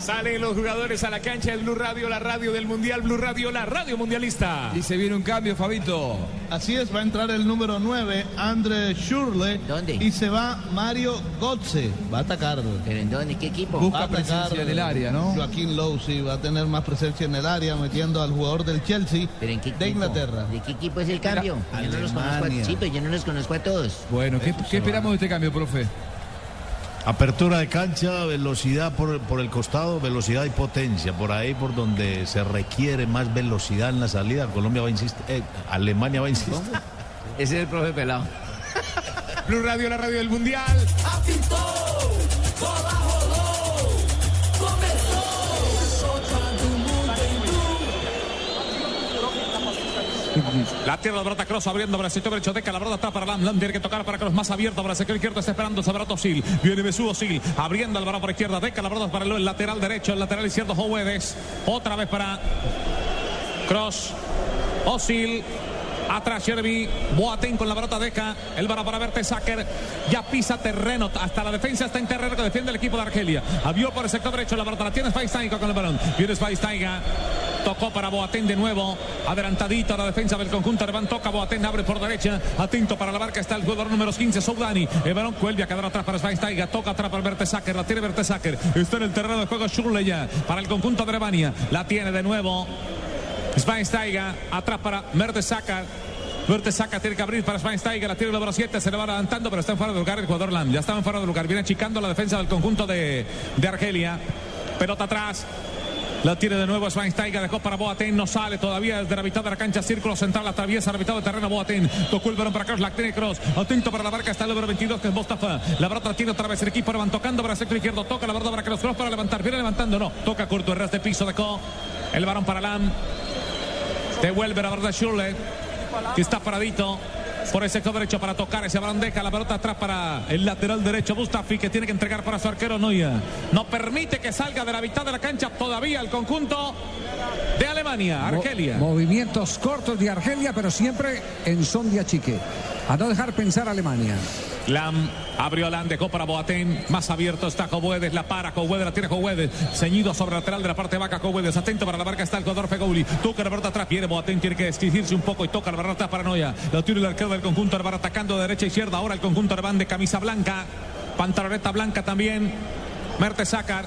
Salen los jugadores a la cancha del Blue Radio, la radio del Mundial, Blue Radio, la radio mundialista. Y se viene un cambio, Fabito. Así es, va a entrar el número 9, Andre Schurle. ¿Dónde? Y se va Mario Gotze. Va a atacar. ¿Pero en dónde? ¿Qué equipo? Va Busca a atacar, presencia en el área, ¿no? Joaquín Lowe, sí, va a tener más presencia en el área, metiendo al jugador del Chelsea ¿Pero en qué de? Inglaterra. ¿De qué equipo es el cambio? Yo no los conozco a, Alemania. sí, pero yo no los conozco a todos. Bueno, ¿qué, qué esperamos de este cambio, profe? Apertura de cancha, velocidad por, por el costado, velocidad y potencia. Por ahí, por donde se requiere más velocidad en la salida, Colombia va a insistir, eh, Alemania va a insistir. Ese es el profe Pelado. Blue Radio, la radio del Mundial. La tierra de Brota Cross abriendo derecho. Deca la brota atrás para. Lam tiene que tocar para Cross más abierto para izquierdo. Está esperando Sabarato Sil. Viene Besugo Sil. Abriendo balón por izquierda. Deca la para el lateral derecho. El lateral izquierdo Jovedes. Otra vez para Cross. Osil. Atrás Sherby, Boateng con la brota deca, el balón para Verte ya pisa terreno, hasta la defensa está en terreno que defiende el equipo de Argelia. Abrió por el sector derecho, la brota la tiene Schweinsteiger con el balón. Viene Schweinsteiger, tocó para Boateng de nuevo, adelantadito a la defensa del conjunto Alemán, toca Boateng, abre por derecha, atento para la barca está el jugador número 15, Soudani. El balón vuelve a quedar atrás para Schweinsteiger, toca atrás para Verte Sacker, la tiene Verte Sacker, está en el terreno de juego Schurle ya, para el conjunto de Alemania, la tiene de nuevo. Schweinsteiger. Atrás para Mertesacker. Mertesacker tiene que abrir para Schweinsteiger. La tiene el número 7. Se le va adelantando, pero está en fuera de lugar el jugador Lam. Ya estaba en fuera de lugar. Viene achicando la defensa del conjunto de, de Argelia. Pelota atrás. La tiene de nuevo Schweinsteiger, dejó para Boateng, no sale todavía desde la mitad de la cancha, círculo central, atraviesa la mitad del terreno Boateng, tocó el balón para Cross, la tiene Cross, atento para la barca, está el número 22 que es Mostafa, la brota tiene otra vez el equipo, van tocando para el sector izquierdo, toca la verdad para Cross, Cross para levantar, viene levantando, no, toca corto el ras de piso, dejó el balón para Lam, devuelve la verdad Schurle, que está paradito, por el sector derecho para tocar ese balón deja la pelota atrás para el lateral derecho Mustafi que tiene que entregar para su arquero Noya. No permite que salga de la mitad de la cancha todavía el conjunto de Alemania, Argelia. Mo- movimientos cortos de Argelia, pero siempre en son de achique. A no dejar pensar a Alemania. Lam abrió Lam, dejó para Boateng. Más abierto está Jobuedes, la para Jobuedes, la tiene Jobuedes. Ceñido sobre lateral de la parte baja Jobuedes. Atento para la barca está el jugador Fegouli. Toca la pelota atrás, viene Boateng, tiene que exigirse un poco y toca la pelota atrás para Noya. Lo tiene el arquero del conjunto Arbar atacando de derecha a izquierda. Ahora el conjunto Arban de camisa blanca. Pantaloneta blanca también. Mertesacar.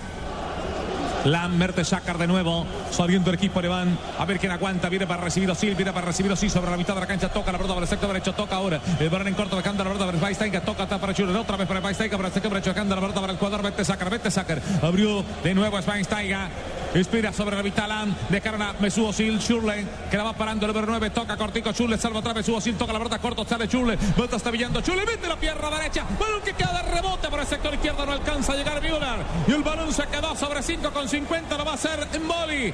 Lam Mertesacar de nuevo, saliendo el equipo alemán. A ver quién aguanta. Viene para recibir Osil, viene para recibir Osil sobre la mitad de la cancha. Toca la pelota para el sector derecho, toca ahora. El balón en corto, dejando la pelota para Schweinsteiger. Toca atrás para Schuller, otra vez para Schweinsteiger, para el sector derecho, dejando la pelota para el jugador Mertesacar. Mertesacar abrió de nuevo a Schweinsteiger. Inspira sobre la mitad Lam. Dejaron a Mesut Osil, Schurle, que la va parando el número 9. Toca cortico, Schurle, salva otra vez Mesut Osil, toca la pelota corto, sale Schurle. Vuelta está pillando Schurle, mete la pierna derecha. Balón que queda de rebote por el sector izquierdo, no alcanza a llegar Müller. Y el balón se quedó sobre 5 con 50, lo va a hacer Mboli.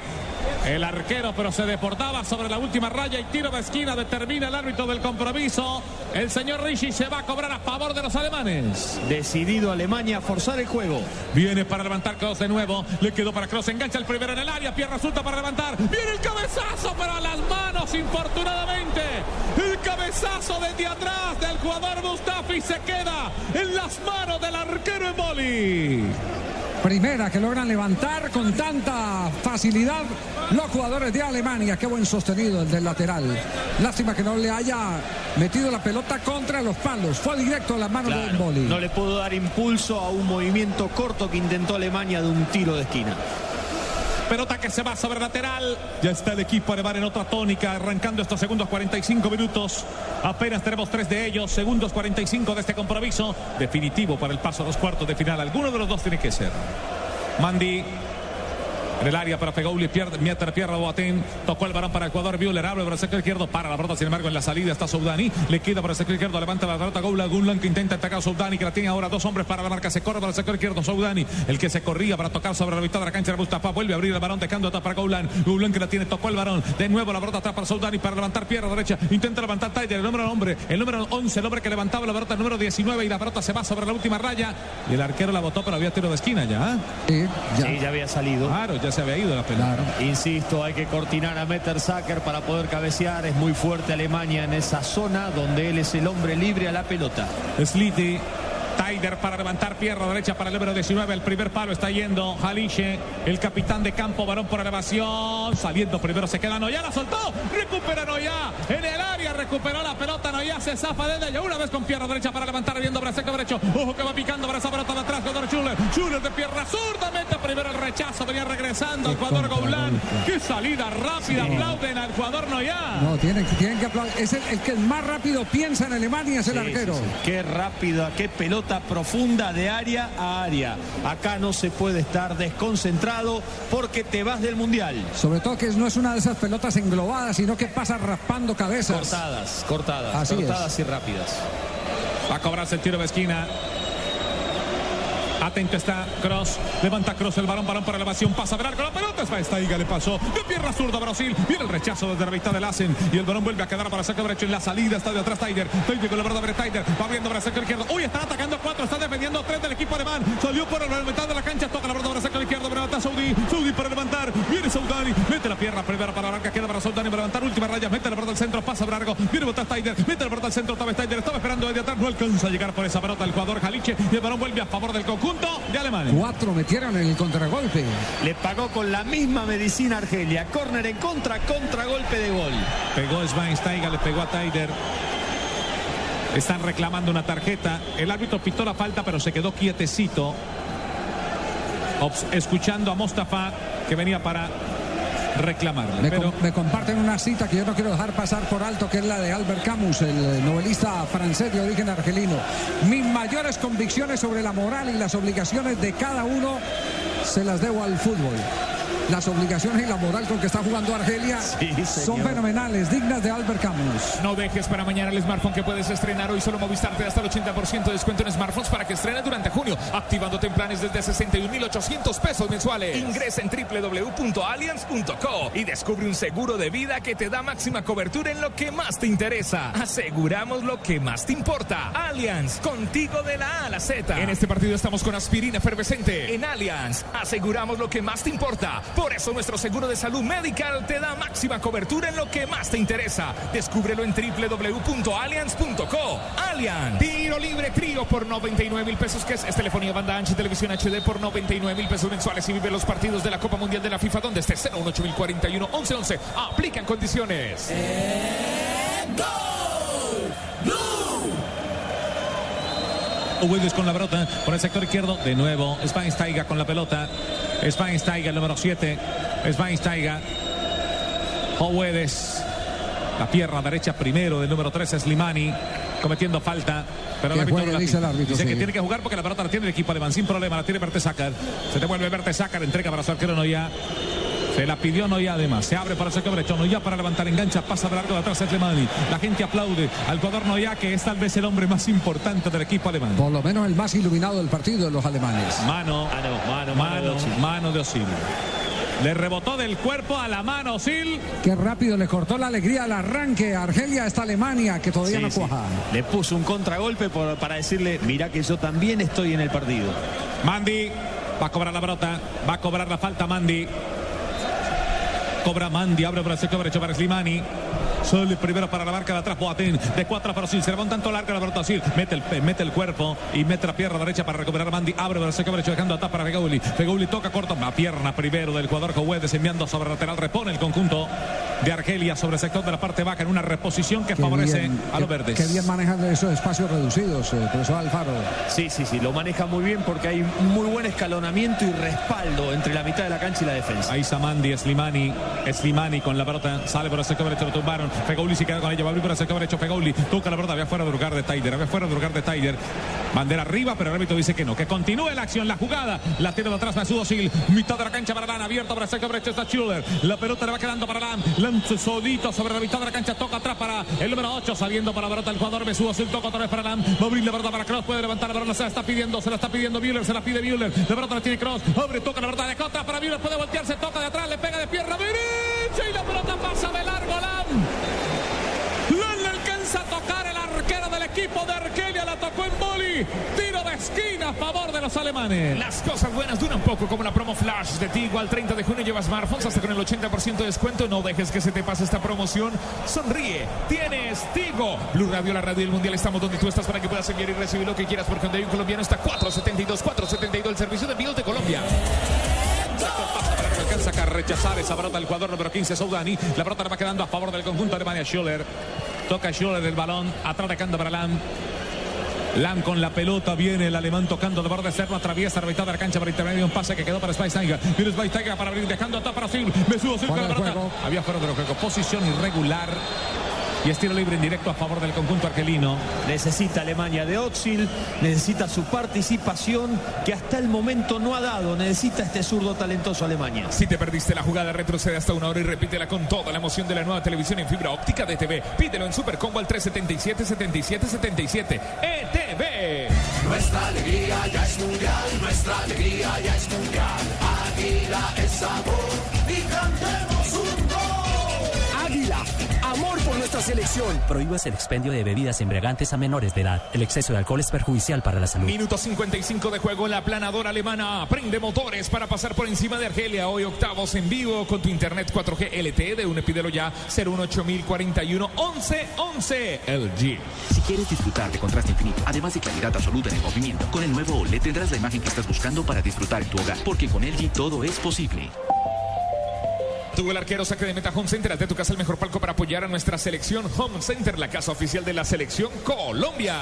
El arquero, pero se deportaba sobre la última raya y tiro de esquina. Determina el árbitro del compromiso. El señor Rishi se va a cobrar a favor de los alemanes. Decidido Alemania a forzar el juego. Viene para levantar Cross de nuevo. Le quedó para Cross. Engancha el primero en el área. Pierna resulta para levantar. Viene el cabezazo, pero a las manos, infortunadamente. El cabezazo desde atrás del jugador Mustafi se queda en las manos del arquero Emboli. Primera que logran levantar con tanta facilidad los jugadores de Alemania. Qué buen sostenido el del lateral. Lástima que no le haya metido la pelota contra los palos. Fue directo a las manos de Claro, Mboli. no le pudo dar impulso a un movimiento corto que intentó Alemania de un tiro de esquina. Pelota que se va sobre lateral. Ya está el equipo alemán en otra tónica, arrancando estos segundos 45 minutos. Apenas tenemos tres de ellos, segundos 45 de este compromiso. Definitivo para el paso a los cuartos de final. Alguno de los dos tiene que ser. Mandy. En el área para Fegouli, pierde, mientras pierde Boateng, tocó el balón para el jugador Müller, abre para el sector izquierdo, para la pelota, sin embargo en la salida está Soudani, le queda para el sector izquierdo, levanta la pelota Goula, Gunlan que intenta atacar a Soudani, que la tiene ahora dos hombres para la marca, se corre para el sector izquierdo Soudani, el que se corría para tocar sobre la mitad de la cancha de Mustafa, vuelve a abrir el balón, dejando atrás para Goulan, Goulan que la tiene, tocó el balón, de nuevo la pelota atrás para Soudani, para levantar pierna derecha, intenta levantar Tyler, el número hombre, el número 11, el hombre que levantaba la pelota, el número 19 y la pelota se va sobre la última raya. Y el arquero la botó, pero había tiro de esquina ya. Sí, ya. Sí, ya había salido. Claro, ya se había ido la pelota. Insisto, hay que cortinar a Mettersacker para poder cabecear. Es muy fuerte Alemania en esa zona donde él es el hombre libre a la pelota. Sliti Taider para levantar pierna derecha para el número 19. El primer palo está yendo Jaliche, el capitán de campo, varón por elevación. Saliendo primero se queda Noya, la soltó. Recupera Noya en el área, recuperó la pelota. Noya se zafa de ella. Una vez con pierna derecha para levantar, viendo Braseco derecho. Ojo que va picando para esa pelota de atrás. Jugador Schuller. Schuller de pierna zurdamente. Primero el rechazo, venía regresando al jugador Goulán. Qué salida rápida. Aplauden al jugador Noya. No, tienen, tienen que aplaudir. Es el, el que más rápido piensa en Alemania, es el Sí, arquero. sí, sí. Qué rápida, qué pelota profunda de área a área. Acá no se puede estar desconcentrado porque te vas del mundial. Sobre todo que no es una de esas pelotas englobadas, sino que pasa raspando cabezas. Cortadas, cortadas, Así cortadas y rápidas. Va a cobrarse el tiro de esquina. Atento está Cross. Levanta Cross el balón, balón para elevación. Pasa con la pelota. Staiga le pasó. De pierna zurda a Brasil. Viene el rechazo desde la mitad del Asen. Y el balón vuelve a quedar para sacar derecho en la salida. Está de atrás Tiger. Tiger con la verdad de Tiger. Va abriendo para el sector izquierdo. Uy, están atacando cuatro. Está defendiendo tres del equipo alemán. Salió por la mitad de la cancha. Toca la verdad para el sector izquierdo. Levanta Saudi. Saudi para levantar. Viene Saudani. Mete la pierna primera para larga. Queda para Saudani para levantar. Última raya. Mete la verdad al centro. Pasa largo. Viene botar Tiger. Mete la verdad al centro. Vez Tiger. Estaba esperando desde atrás. No alcanza a llegar por esa pelota el jugador Jaliche. Y el balón vuelve a favor del conjunto de Alemania. Cuatro metieron en el contragolpe. Le pagó con la misma medicina Argelia. Córner en contra, contragolpe de gol. Pegó Schweinsteiger, le pegó a Tiger. Están reclamando una tarjeta. El árbitro pitó la falta, pero se quedó quietecito. Escuchando a Mostafa que venía para reclamarle. Me, Pero com- me comparten una cita que yo no quiero dejar pasar por alto, que es la de Albert Camus, el novelista francés de origen argelino. Mis mayores convicciones sobre la moral y las obligaciones de cada uno se las debo al fútbol. Las obligaciones y la moral con que está jugando Argelia son fenomenales, dignas de Albert Camus. No dejes para mañana el smartphone que puedes estrenar hoy. Solo Movistar te da hasta el 80% de descuento en smartphones para que estrenes durante junio, activándote en planes desde 61.800 pesos mensuales. Ingresa en www.allianz.co y descubre un seguro de vida que te da máxima cobertura en lo que más te interesa. Aseguramos lo que más te importa. Allianz, contigo de la A a la Z. En este partido estamos con aspirina efervescente. En Allianz, aseguramos lo que más te importa. Por eso nuestro seguro de salud medical te da máxima cobertura en lo que más te interesa. Descúbrelo en www.allianz.co. Allianz. Tiro libre trío por 99 mil pesos, que es, es telefonía banda ancha y televisión HD por 99 mil pesos mensuales y vive los partidos de la Copa Mundial de la FIFA donde esté 08041 1111. Aplican condiciones. Wildes con la pelota por el sector izquierdo. De nuevo, Schweinsteiger con la pelota. Schweinsteiger, el número 7. Schweinsteiger. Howedes. La pierna derecha primero del número 3 es Limani. Cometiendo falta. Pero el árbitro dice pita. el árbitro, Dice que tiene que jugar porque la pelota la tiene el equipo alemán sin problema. La tiene Bertesacker. Se devuelve Bertesacker. Entrega para su arquero Noya. Se la pidió Noya además. Se abre para el sector derecho. Noya para levantar engancha. Pasa de largo de atrás es Limani. La gente aplaude al jugador Noya que es tal vez el hombre más importante del equipo alemán. Por lo menos el más iluminado del partido de los alemanes. Mano, Mano, mano, mano de mano, de Osil. Le rebotó del cuerpo a la mano Osil. Qué rápido le cortó la alegría al arranque a Argelia a esta Alemania que todavía Sí, no sí. cuaja. Le puso un contragolpe por- para decirle, mira que yo también estoy en el partido. Mandi va a cobrar la pelota, va a cobrar la falta Mandi. Cobra Mandi, abre para el sector derecho para Slimani. Sale primero para la marca de atrás Boateng. De cuatro para Osil. Se le va un tanto larga la pelota Osil. Mete el, mete el cuerpo y mete la pierna derecha para recuperar Mandi. Abre para el sector derecho dejando atrás para Fegauli. Fegauli toca corto. La pierna primero del jugador Cohuedes enviando sobre lateral. Repone el conjunto de Argelia sobre el sector de la parte baja en una reposición que Qué favorece bien, a los qué- verdes. Qué bien manejan esos espacios reducidos, eh, profesor Alfaro. Sí, sí, sí, lo maneja muy bien porque hay muy buen escalonamiento y respaldo entre la mitad de la cancha y la defensa. Ahí Samandi, Slimani, Slimani con la pelota, sale por el sector derecho, lo tumbaron. Fegouli se queda con ella, va a abrir el sector derecho. Fegouli toca la pelota, había fuera del lugar de Tiger, había fuera del lugar de Tiger. Bandera arriba, pero el árbitro dice que no, que continúe la acción, la jugada. La tiene de atrás Mesut Özil, mitad de la cancha para Lan, abierto para sector derecho está Schuller. La pelota le va quedando para Lan, Lan solito sobre la mitad de la cancha, toca atrás para el número 8, saliendo para la pelota el jugador Mesut Özil, toca otra vez para Lan, va a abrir la pelota para Cross, puede levantar la pelota, se la está pidiendo, se la está pidiendo Müller, se la pide Müller. La pelota la tiene Cross, abre, toca la pelota de contra para Müller, puede voltearse, toca de atrás, le pega de pierna derecha y la pelota pasa de largo Lan. De Argelia, la tocó en boli. Tiro de esquina a favor de los alemanes. Las cosas buenas duran poco, como la promo Flash de Tigo. Al 30 de junio lleva smartphones hasta con el 80% de descuento. No dejes que se te pase esta promoción. Sonríe, tienes Tigo. Blue Radio, la radio del mundial. Estamos donde tú estás para que puedas enviar y recibir lo que quieras. Porque donde hay un colombiano está 472, 472, el servicio de envíos de Colombia. Alcanza a rechazar esa pelota del jugador número 15, Soudani. La le va quedando a favor del conjunto de Alemania. Schuller. Toca Schuller el balón. Atrás de Cando para Lam. Lam con la pelota, viene el alemán tocando de borde atraviesa la mitad de la cancha para intermedio, un pase que quedó para Schweinsteiger. Viene Schweinsteiger para abrir, dejando atrás para Sil. Mesut Özil con la pelota. Había fuera de juego, posición irregular. Y estilo libre en directo a favor del conjunto argelino. Necesita Alemania de Oxil, necesita su participación que hasta el momento no ha dado. Necesita este zurdo talentoso Alemania. Si te perdiste la jugada, retrocede hasta una hora y repítela con toda la emoción de la nueva televisión en fibra óptica de TV. Pídelo en Supercombo al 377-7777. ETV. Nuestra alegría ya es mundial, nuestra alegría ya es mundial. Águila es sabor y cantemos nuestra selección. Prohíbas el expendio de bebidas embriagantes a menores de edad. El exceso de alcohol es perjudicial para la salud. Minuto 55 de juego en la planadora alemana. Prende motores para pasar por encima de Argelia. Hoy octavos en vivo con tu internet 4G LTE de un pídelo ya 018041 1111 LG. Si quieres disfrutar de contraste infinito, además de claridad absoluta en el movimiento, con el nuevo OLED tendrás la imagen que estás buscando para disfrutar en tu hogar, porque con LG todo es posible. Tuvo el arquero saque de meta Home Center. Ante tu casa el mejor palco para apoyar a nuestra selección. Home Center, la casa oficial de la selección Colombia.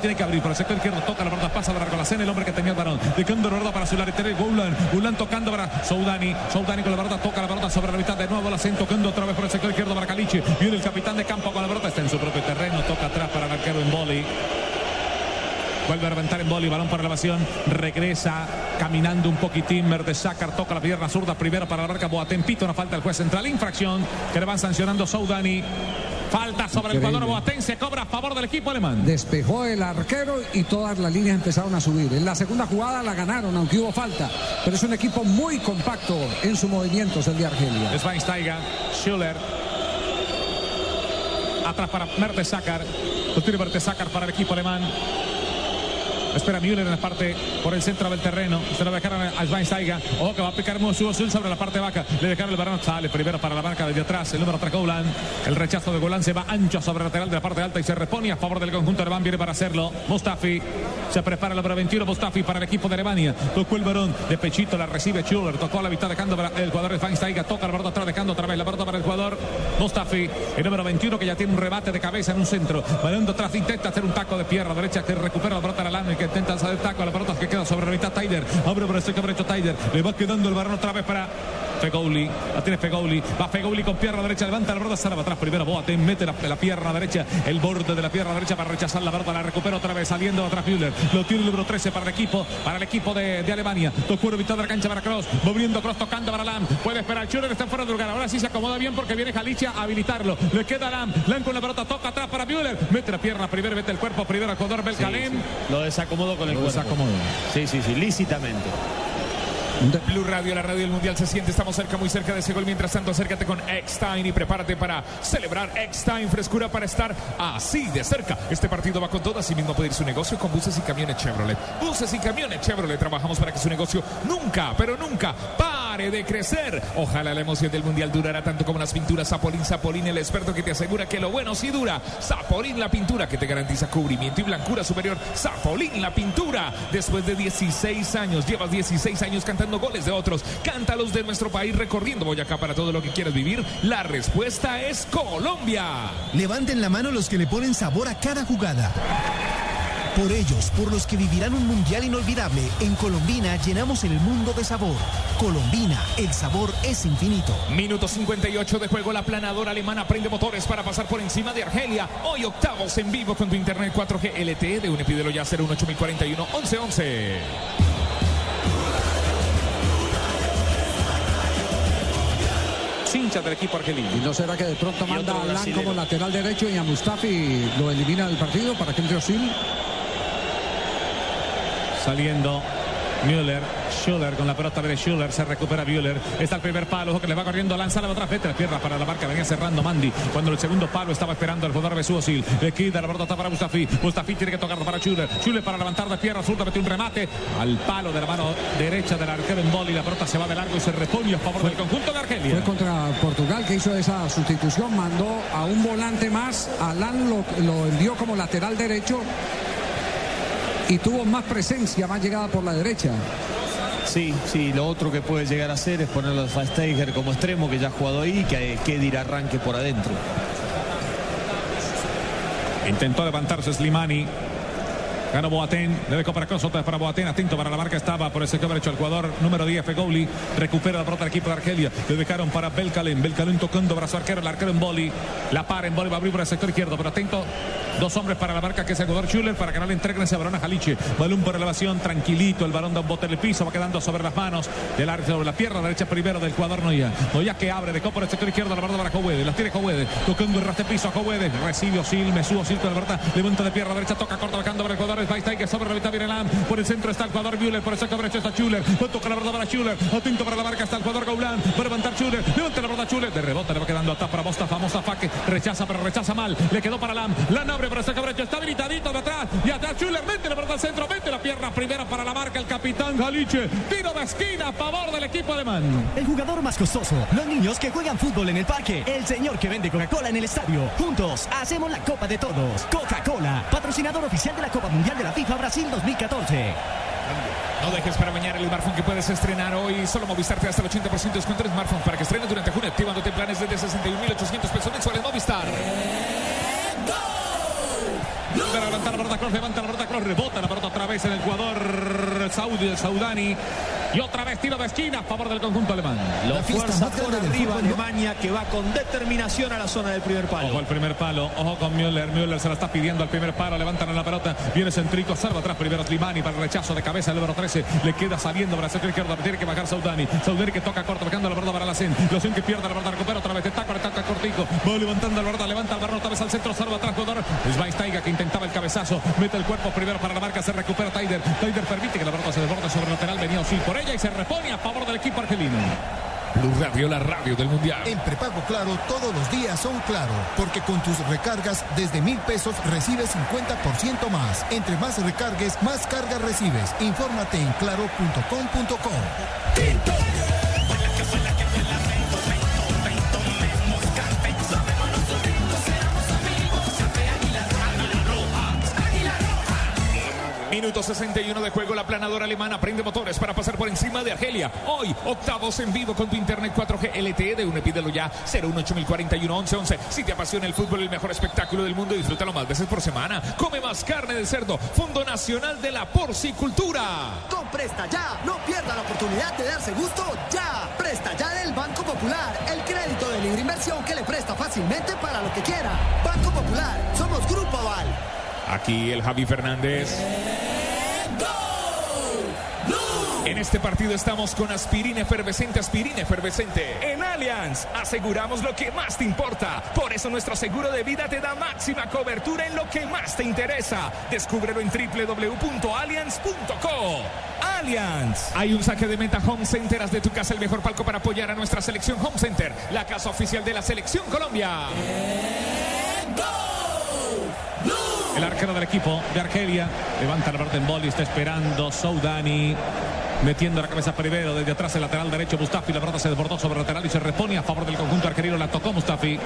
Tiene que abrir por el sector izquierdo, toca la verdad, pasa de largo la cena, el hombre que tenía el balón. Dejando la verdad para su lateral, Goulan. Goulan tocando para Soudani. Soudani con la verdad, toca la verdad sobre la mitad de nuevo, la hacen tocando otra vez por el sector izquierdo para Caliche. Viene el capitán de campo con la verdad, está en su propio terreno, toca atrás para el arquero en boli. Vuelve a reventar en boli, balón para la evasión. Regresa caminando un poquitín. Mertesacar toca la pierna zurda primero para la marca Boateng. Pito una falta el juez central. Infracción que le van sancionando Soudani. Falta sobre el jugador Boateng. Se cobra a favor del equipo alemán. Despejó el arquero y todas las líneas empezaron a subir. En la segunda jugada la ganaron, aunque hubo falta. Pero es un equipo muy compacto en sus movimientos el de Argelia. Schweinsteiger, Schuller. Atrás para Mertesacar. Lo tiene Mertesacar para el equipo alemán. Espera Müller en la parte por el centro del terreno. Se lo dejaron a Schweinsteiger. Ojo que va a picar Azul sobre la parte baja. Le dejaron el balón. Sale primero para la marca desde atrás. El número 3 Golan. El rechazo de Golan se va ancho sobre el lateral de la parte alta y se repone a favor del conjunto alemán. Viene para hacerlo. Mustafi. Se prepara el número 21 Mustafi para el equipo de Alemania. Tocó el varón de pechito. La recibe Schuller. Tocó la mitad dejando para el jugador de Schweinsteiger. Toca el balón atrás dejando otra vez la pelota para el jugador Mustafi. El número 21 que ya tiene un rebate de cabeza en un centro. De atrás intenta hacer un taco de pierna derecha que recupera la pelota a la que intenta hacer taco a la pelota que queda sobre la mitad Taider. Abre por el sector derecho Taider. Le va quedando el balón otra vez para Fegouli. La tiene Fegouli. Va Fegouli con pierna derecha. Levanta la pelota. Sale para atrás. Primero Boateng. Mete la, la pierna derecha. El borde de la pierna derecha para rechazar la pelota. La recupera otra vez. Saliendo atrás Müller. Lo tiene el número 13 para el equipo. Para el equipo de, de Alemania. Tocó el mitad de la cancha para Cross. Moviendo Cross. Tocando para Lam. Puede esperar. Schuller está fuera de lugar. Ahora sí se acomoda bien porque viene Galicia a habilitarlo. Le queda Lam. Lam con la pelota. Toca atrás para Müller. Mete la pierna primero. Mete el cuerpo primero al jugador Belkalem. Lo desacomodó con el Lo cuerpo. desacomodó. Sí, sí, sí, lícitamente. Blue Radio, la radio del Mundial se siente, estamos cerca, muy cerca de ese gol. Mientras tanto, acércate con X-Time y prepárate para celebrar X-Time, frescura para estar así de cerca. Este partido va con todo, así mismo puede ir su negocio con buses y camiones Chevrolet. Buses y camiones Chevrolet, trabajamos para que su negocio nunca, pero nunca pare de crecer. Ojalá la emoción del Mundial durara tanto como las pinturas Zapolín. Zapolín, el experto que te asegura que lo bueno sí dura. Zapolín, la pintura que te garantiza cubrimiento y blancura superior. Zapolín, la pintura. Después de 16 años, llevas 16 años cantando goles de otros. Cántalos de nuestro país recorriendo Boyacá para todo lo que quieres vivir. La respuesta es Colombia. Levanten la mano los que le ponen sabor a cada jugada. Por ellos, por los que vivirán un mundial inolvidable, en Colombina llenamos el mundo de sabor. Colombina, el sabor es infinito. Minuto 58 de juego, la planadora alemana prende motores para pasar por encima de Argelia. Hoy octavos en vivo con tu internet 4G LTE de un epídelo ya 01841 1111. Hinchas del equipo argelino. ¿Y no será que de pronto manda a Lan brasilero. como lateral derecho y a Mustafi lo elimina del partido para que entre Osil? Saliendo Müller, Schuller con la pelota viene Schuller, se recupera Müller. Está el primer palo, que le va corriendo, lanza la otra vez, la tierra para la marca, venía cerrando Mandy. Cuando el segundo palo estaba esperando el jugador Besú Osil. Le quita la pelota para Mustafi. Mustafi tiene que tocar para Schuller. Schuller para levantar de pierna, zurda, mete un remate al palo de la mano derecha del arquero en boli. La pelota se va de largo y se repone a favor del conjunto de Argelia. Fue contra Portugal que hizo esa sustitución, mandó a un volante más, Alan lo envió como lateral derecho y tuvo más presencia, más llegada por la derecha. Sí, sí, lo otro que puede llegar a hacer es ponerlo a Fasteiger como extremo, que ya ha jugado ahí, que Kedir arranque por adentro. Intentó levantarse Slimani. Ganó Boateng, debe para Cross, otra vez para Boateng, atento para la marca estaba por ese que hecho el jugador número 10, Fegoli, recupera la pelota del equipo de Argelia, le dejaron para Belkalem, Belkalem tocando brazo arquero, el arquero en boli, la para en boli, va a abrir por el sector izquierdo, pero atento, dos hombres para la marca que es el jugador Schuller, para que no le entreguen ese balón a Jaliche, balón por elevación, tranquilito, el balón da un bote en el piso, va quedando sobre las manos del árbitro, sobre la pierna derecha primero del jugador Noya, Noya que abre, dejó por el sector izquierdo la verdad para Jowede, las tiene Jowede, tocando el raste piso a Jowede, recibe Osil, me subo Osil con la verdad, levanta de pierna derecha, toca corta, bajando para el jugador que sobre la mitad viene Lam. Por el centro está el jugador Müller. Por el derecho está Schuller. Toca la verdad para Schuller. Atento para la marca está el jugador Gaulan. Para levantar Schuller. Levanta la verdad Schuller. De rebote le va quedando atrás para Mostafa. Mostafa que rechaza, pero rechaza mal. Le quedó para Lam. Lam abre para el derecho. Está habilitadito de atrás. Y atrás Schuller. Mete la verdad al centro. Mete la pierna primera para la marca el capitán Galiche. Tiro de esquina a favor del equipo alemán. El jugador más costoso. Los niños que juegan fútbol en el parque. El señor que vende Coca-Cola en el estadio. Juntos hacemos la Copa de Todos. Coca-Cola. Patrocinador oficial de la Copa Mundial de la FIFA Brasil 2014. No dejes para mañana el smartphone que puedes estrenar hoy. Solo Movistar te da hasta el 80% de descuento en smartphone para que estrenes durante junio activándote planes desde 61.800 pesos mensuales Movistar. Para levantar la pelota Cross, levanta la pelota Cross, rebota la pelota otra vez en el jugador Saudi, el Saudani. Y otra vez tiro de esquina a favor del conjunto alemán. Lo fuerza por arriba Alemania que va con determinación a la zona del primer palo. Ojo al primer palo, ojo con Müller. Müller se la está pidiendo al primer palo. Levantan la pelota. Viene Centrico, salva atrás primero Slimani para el rechazo de cabeza el número 13. Le queda saliendo para el centro izquierdo. Tiene que bajar Saudani. Saudani que toca corto, tocando la pelota para la Sen. Locen que pierde la pelota, recupera otra vez. Está con el cortico. Va levantando la pelota, levanta el balón otra vez al centro. Salva atrás jugador. Schweinsteiger que intentaba el cabezazo. Mete el cuerpo primero para la marca. Se recupera Taider. Taider permite que la pelota se desborde sobre el lateral. Venía Osil por ella y se repone a favor del equipo argelino. Blue Radio, la radio del Mundial. En prepago claro, todos los días son claro, porque con tus recargas desde mil pesos recibes 50% más. Entre más recargues, más cargas recibes. Infórmate en claro.com.co. Minuto 61 de juego, la planadora alemana prende motores para pasar por encima de Argelia. Hoy, octavos en vivo con tu internet 4G LTE de UNE, pídelo ya, 018041 Si te apasiona el fútbol, el mejor espectáculo del mundo, disfrútalo más veces por semana. Come más carne de cerdo, Fondo Nacional de la Porcicultura. Con Presta Ya, no pierda la oportunidad de darse gusto ya. Presta Ya del Banco Popular, el crédito de libre inversión que le presta fácilmente para lo que quiera. Banco Popular, somos Grupo Aval. Aquí el Javi Fernández. En este partido estamos con aspirina efervescente, aspirina efervescente. En Allianz aseguramos lo que más te importa. Por eso nuestro seguro de vida te da máxima cobertura en lo que más te interesa. Descúbrelo en www.allianz.co. Allianz. Hay un saque de meta Home Center. Haz de tu casa el mejor palco para apoyar a nuestra selección Home Center, la casa oficial de la selección Colombia. El arquero del equipo de Argelia levanta la pelota en boli, está esperando Soudani. Metiendo la cabeza primero desde atrás el lateral derecho Mustafi. La pelota se desbordó sobre el lateral y se repone a favor del conjunto argelino. La tocó Mustafi.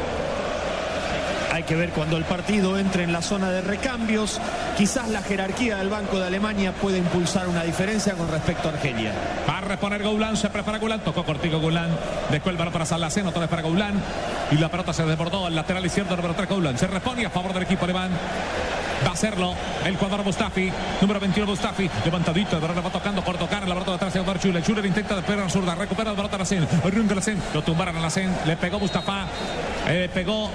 Hay que ver cuando el partido entre en la zona de recambios. Quizás la jerarquía del Banco de Alemania puede impulsar una diferencia con respecto a Argelia. Va a reponer Goulan, se prepara Goulan, tocó cortico Goulan. Después el balón para Salacén, otra vez para Goulan. Y la pelota se desbordó al lateral izquierdo, número 3 Goulan. Se repone a favor del equipo alemán. Va a hacerlo el jugador Mustafi, número 21 Mustafi, levantadito, el balón va tocando por tocar, la pelota de atrás de Omar Chuler. Chuler intenta de perra zurda, recupera el la Sen, arranca la Sen, lo tumbaron a la Sen, le pegó Mustafa, eh, pegó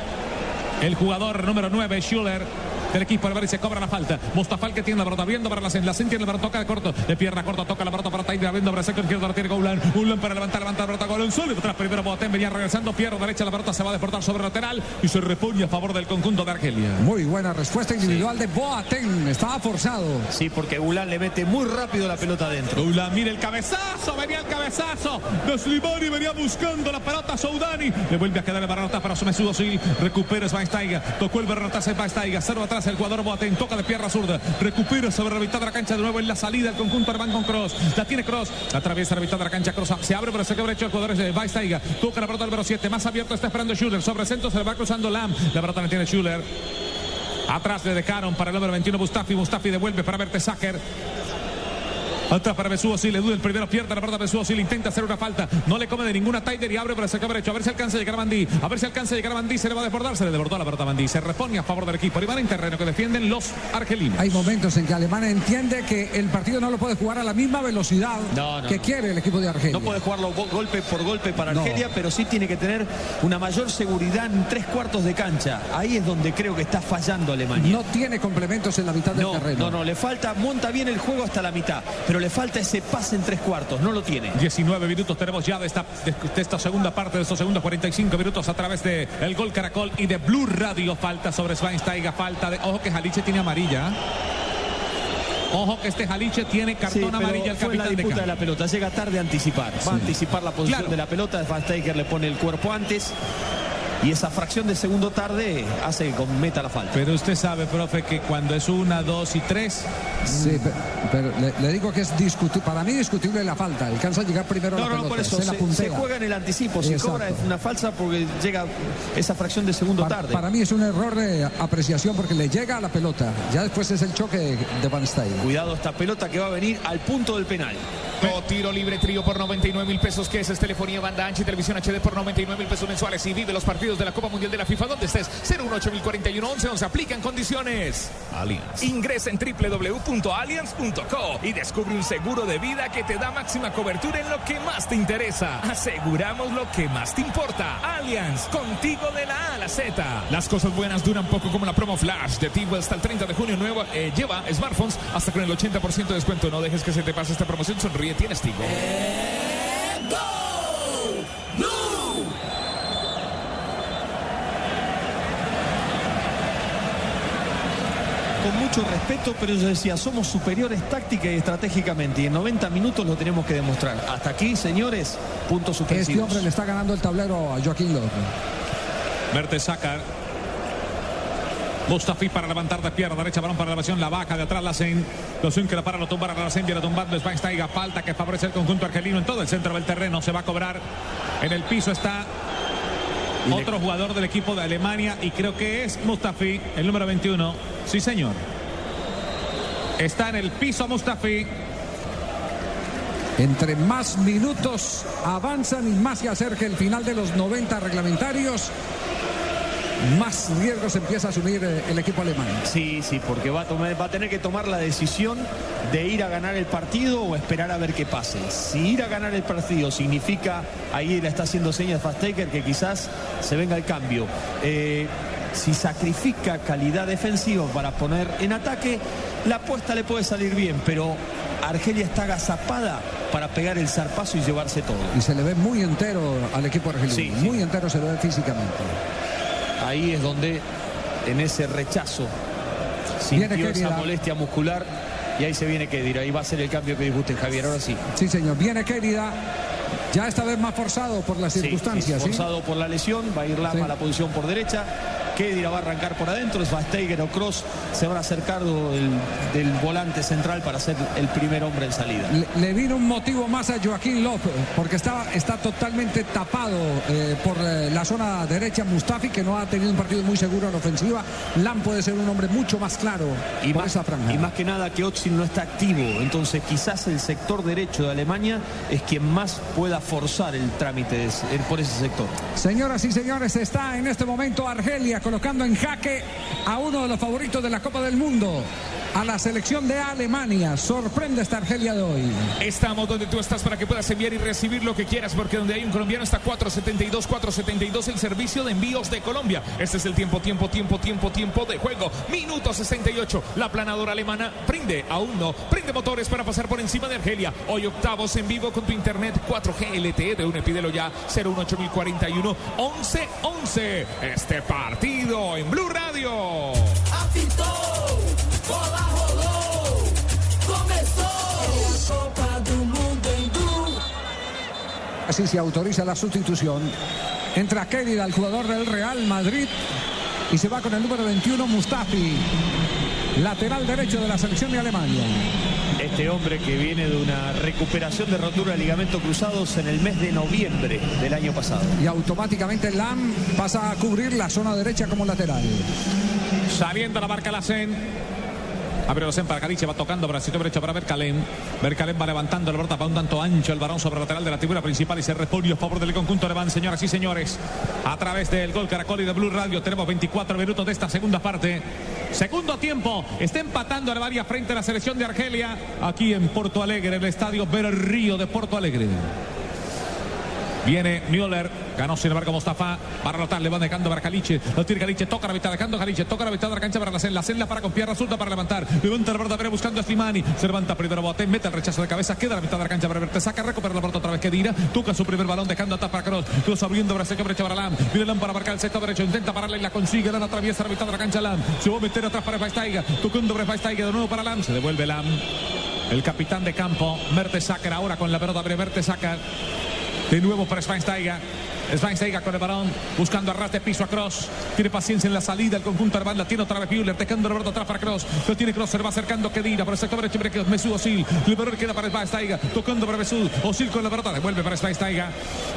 el jugador número 9, Schuller. Del equipo del y se cobra la falta. Mustafa que tiene la pelota viendo para la Sen. La Sen tiene la pelota, toca de corto, de pierna corta, toca la pelota para para el sector izquierdo, la tiene Goulan. Goulan para levantar, levantar la pelota, Goulan solo. Atrás primero Boateng venía regresando, pierna derecha, la pelota se va a deportar sobre lateral y se repone a favor del conjunto de Argelia. Muy buena respuesta individual de Boateng. Estaba forzado. Sí, porque Goulan le mete muy rápido la pelota adentro. Goulan, mire el cabezazo, venía el cabezazo de Slimani, venía buscando la pelota Soudani. Le vuelve a quedar el Barrota para su mesudo sí. Recupera Schweinsteiger. Tocó el Barrota Schweinsteiger. Cero atrás el jugador Boateng. Toca de pierna zurda. Recupera sobre la mitad de la cancha de nuevo en la salida el conjunto Armán con Cross. La tiene Cross. Atraviesa la mitad de la cancha. Cross se abre pero se queda derecho el jugador de Schweinsteiger. Toca la pelota número 7. Más abierto está esperando Schuller. Sobre centro se le va cruzando Lam. La pelota la tiene Schuller. Atrás le dejaron para el número 21 Mustafi. Mustafi devuelve para verte Sacker. Atrás para Besuo, sí, le duda el primero, pierde la verdad Besuo, sí, le intenta hacer una falta, no le come de ninguna Tiger y abre para el sector derecho, a ver si alcanza a llegar a Bandí, a ver si alcanza a llegar a Bandí, se le va a desbordar, se le desbordó la pelota a Bandí, se repone a favor del equipo, van en terreno que defienden los argelinos. Hay momentos en que Alemania entiende que el partido no lo puede jugar a la misma velocidad No, no, que no. quiere el equipo de Argelia. No puede jugarlo go- golpe por golpe para No. Argelia, pero sí tiene que tener una mayor seguridad en tres cuartos de cancha. Ahí es donde creo que está fallando Alemania. No tiene complementos en la mitad del No, terreno. no, no, le falta, monta bien el juego hasta la mitad, pero le falta ese pase en tres cuartos, no lo tiene. 19 minutos tenemos ya de esta, de, de esta segunda parte, de estos segundos 45 minutos a través de el Gol Caracol y de Blue Radio. Falta sobre Schweinsteiger, falta de... Ojo que Jaliche tiene amarilla. Ojo que este Jaliche tiene cartón Sí, amarilla fue la capitán de disputa de la pelota, llega tarde a anticipar. Va a anticipar la posición Claro. de la pelota, Van Steiger le pone el cuerpo antes y esa fracción de segundo tarde hace que cometa la falta. Pero usted sabe, profe, que cuando es una, dos y tres... Sí, pe- pero, le, le digo que es discutible, para mí discutible la falta. Alcanza a llegar primero a No, la no, pelota, por eso se juega en el anticipo. Si Exacto. cobra es una falsa porque llega esa fracción de segundo Para, tarde. para mí es un error de apreciación porque le llega a la pelota. Ya después es el choque de Van Steiger. Cuidado esta pelota que va a venir al punto del penal. O tiro libre trío por 99 mil pesos, que es, es telefonía, banda ancha y televisión HD por 99 mil pesos mensuales. Y vive los partidos de la Copa Mundial de la FIFA donde estés. 018041 11 11 aplican condiciones. Allianz. Ingresa en www.allianz.co y descubre un seguro de vida que te da máxima cobertura en lo que más te interesa. Aseguramos lo que más te importa. Allianz, contigo de la A a la Z. Las cosas buenas duran poco como la promo Flash de Tigo hasta el 30 de junio. Nueva, eh, lleva smartphones hasta con el 80% de descuento. No dejes que se te pase esta promoción. Sonríe, tienes Tigo. Con mucho respeto, pero yo decía, somos superiores táctica y estratégicamente. Y en 90 minutos lo tenemos que demostrar. Hasta aquí, señores, puntos Este suspensivos. hombre le está ganando el tablero a Joaquín López. Mertesacar. Mustafi para levantar de pierna derecha, balón para la elevación, la baja de atrás, la Sen. Los que la para, lo tumbar a la Sen, viene tumbando Schweinsteiger, falta que favorece el conjunto argelino en todo el centro del terreno, se va a cobrar. En el piso está otro jugador del equipo de Alemania y creo que es Mustafi, el número 21. Sí, señor. Está en el piso Mustafi. Entre más minutos avanzan y más se acerca el final de los 90 reglamentarios, más riesgos empieza a asumir eh, el equipo alemán. Sí, sí, porque va a, tener que tomar la decisión de ir a ganar el partido o esperar a ver qué pase. Si ir a ganar el partido significa, ahí le está haciendo señas Fasteker, que quizás se venga el cambio. Eh, si sacrifica calidad defensiva para poner en ataque, la apuesta le puede salir bien, pero Argelia está agazapada para pegar el zarpazo y llevarse todo. Y se le ve muy entero al equipo argelino. Sí, sí. Muy entero se le ve físicamente. Ahí es donde, en ese rechazo, Viene sintió esa Kedira. molestia muscular y ahí se viene Kedira. Ahí va a ser el cambio que disguste Javier. Ahora sí. Sí, señor. Viene querida. Ya esta vez más forzado por las Sí, circunstancias. forzado por la lesión, va a ir Lama a la posición por derecha. Kedira va a arrancar por adentro, Schweinsteiger o Cross se van a acercar del, del volante central para ser el primer hombre en salida. Le, le vino un motivo más a Joaquín López, porque está, está totalmente tapado eh, por eh, la zona derecha Mustafi, que no ha tenido un partido muy seguro en ofensiva. Lam puede ser un hombre mucho más claro Y por más, esa franja. y más que nada que Oxil no está activo, entonces quizás el sector derecho de Alemania es quien más pueda forzar el trámite de por ese sector. Señoras y señores, está en este momento Argelia colocando en jaque a uno de los favoritos de la Copa del Mundo. A la selección de Alemania. Sorprende esta Argelia de hoy. Estamos donde tú estás para que puedas enviar y recibir lo que quieras, porque donde hay un colombiano está 472, 472 el servicio de envíos de Colombia. Este es el tiempo, tiempo, tiempo, tiempo, tiempo de juego. Minuto 68. La planadora alemana prende, aún no, prende motores para pasar por encima de Argelia. Hoy octavos en vivo con tu internet 4G LTE de un pídelo ya 01841 11 11. Este partido en Blue Radio. Apitou, bola Así se autoriza la sustitución. Entra Kelly, el jugador del Real Madrid, y se va con el número 21, Mustafi, lateral derecho de la selección de Alemania. Este hombre que viene de una recuperación de rotura de ligamento cruzados en el mes de noviembre del año pasado. Y automáticamente Lam pasa a cubrir la zona derecha como lateral. Saliendo la marca la Sen. Abre los para Calice, va tocando bracito derecho para Bercalén. Bercalén va levantando el brota para un tanto ancho el varón sobre lateral de la tribuna principal y se responde a favor del conjunto alemán, señoras y señores. A través del gol Caracol y de Blue Radio tenemos 24 minutos de esta segunda parte. Segundo tiempo, está empatando Alemania frente a la selección de Argelia aquí en Porto Alegre, el estadio Río de Porto Alegre. Viene Müller, ganó sin embargo Mustafa para rotar, le va dejando para Caliche, lo tiene Caliche, toca la mitad, dejando Caliche, toca la mitad de la cancha para la celda, celda para con pierna zurda para levantar, levanta la verdadera buscando a Slimani, se levanta primero Bote, mete el rechazo de cabeza, queda la mitad de la cancha para verte, saca, recupera la pelota otra vez que Dira, toca su primer balón dejando atrás para Kroos, Kroos abriendo brazo derecho para Lam, viene Lam para marcar el sector derecho, intenta pararla y la consigue, Lam atraviesa la mitad de la cancha Lam, se va a meter atrás para Fastaiga, tocando para Fastaiga de nuevo para Lam, se devuelve Lam, el capitán de campo, Mertesacker ahora con la pelota, Mertesacker de nuevo para Schweinsteiger. Schweinsteiger con el balón, buscando arras de piso a Cross. Tiene paciencia en la salida, el conjunto alemán la tiene otra vez Müller, dejando el atrás para Cross. Lo tiene Cross, se va acercando Kedira por el sector derecho, que Mesut Osil. Balón queda para Schweinsteiger, tocando para Mesut. Osil con la pelota, devuelve para Schweinsteiger.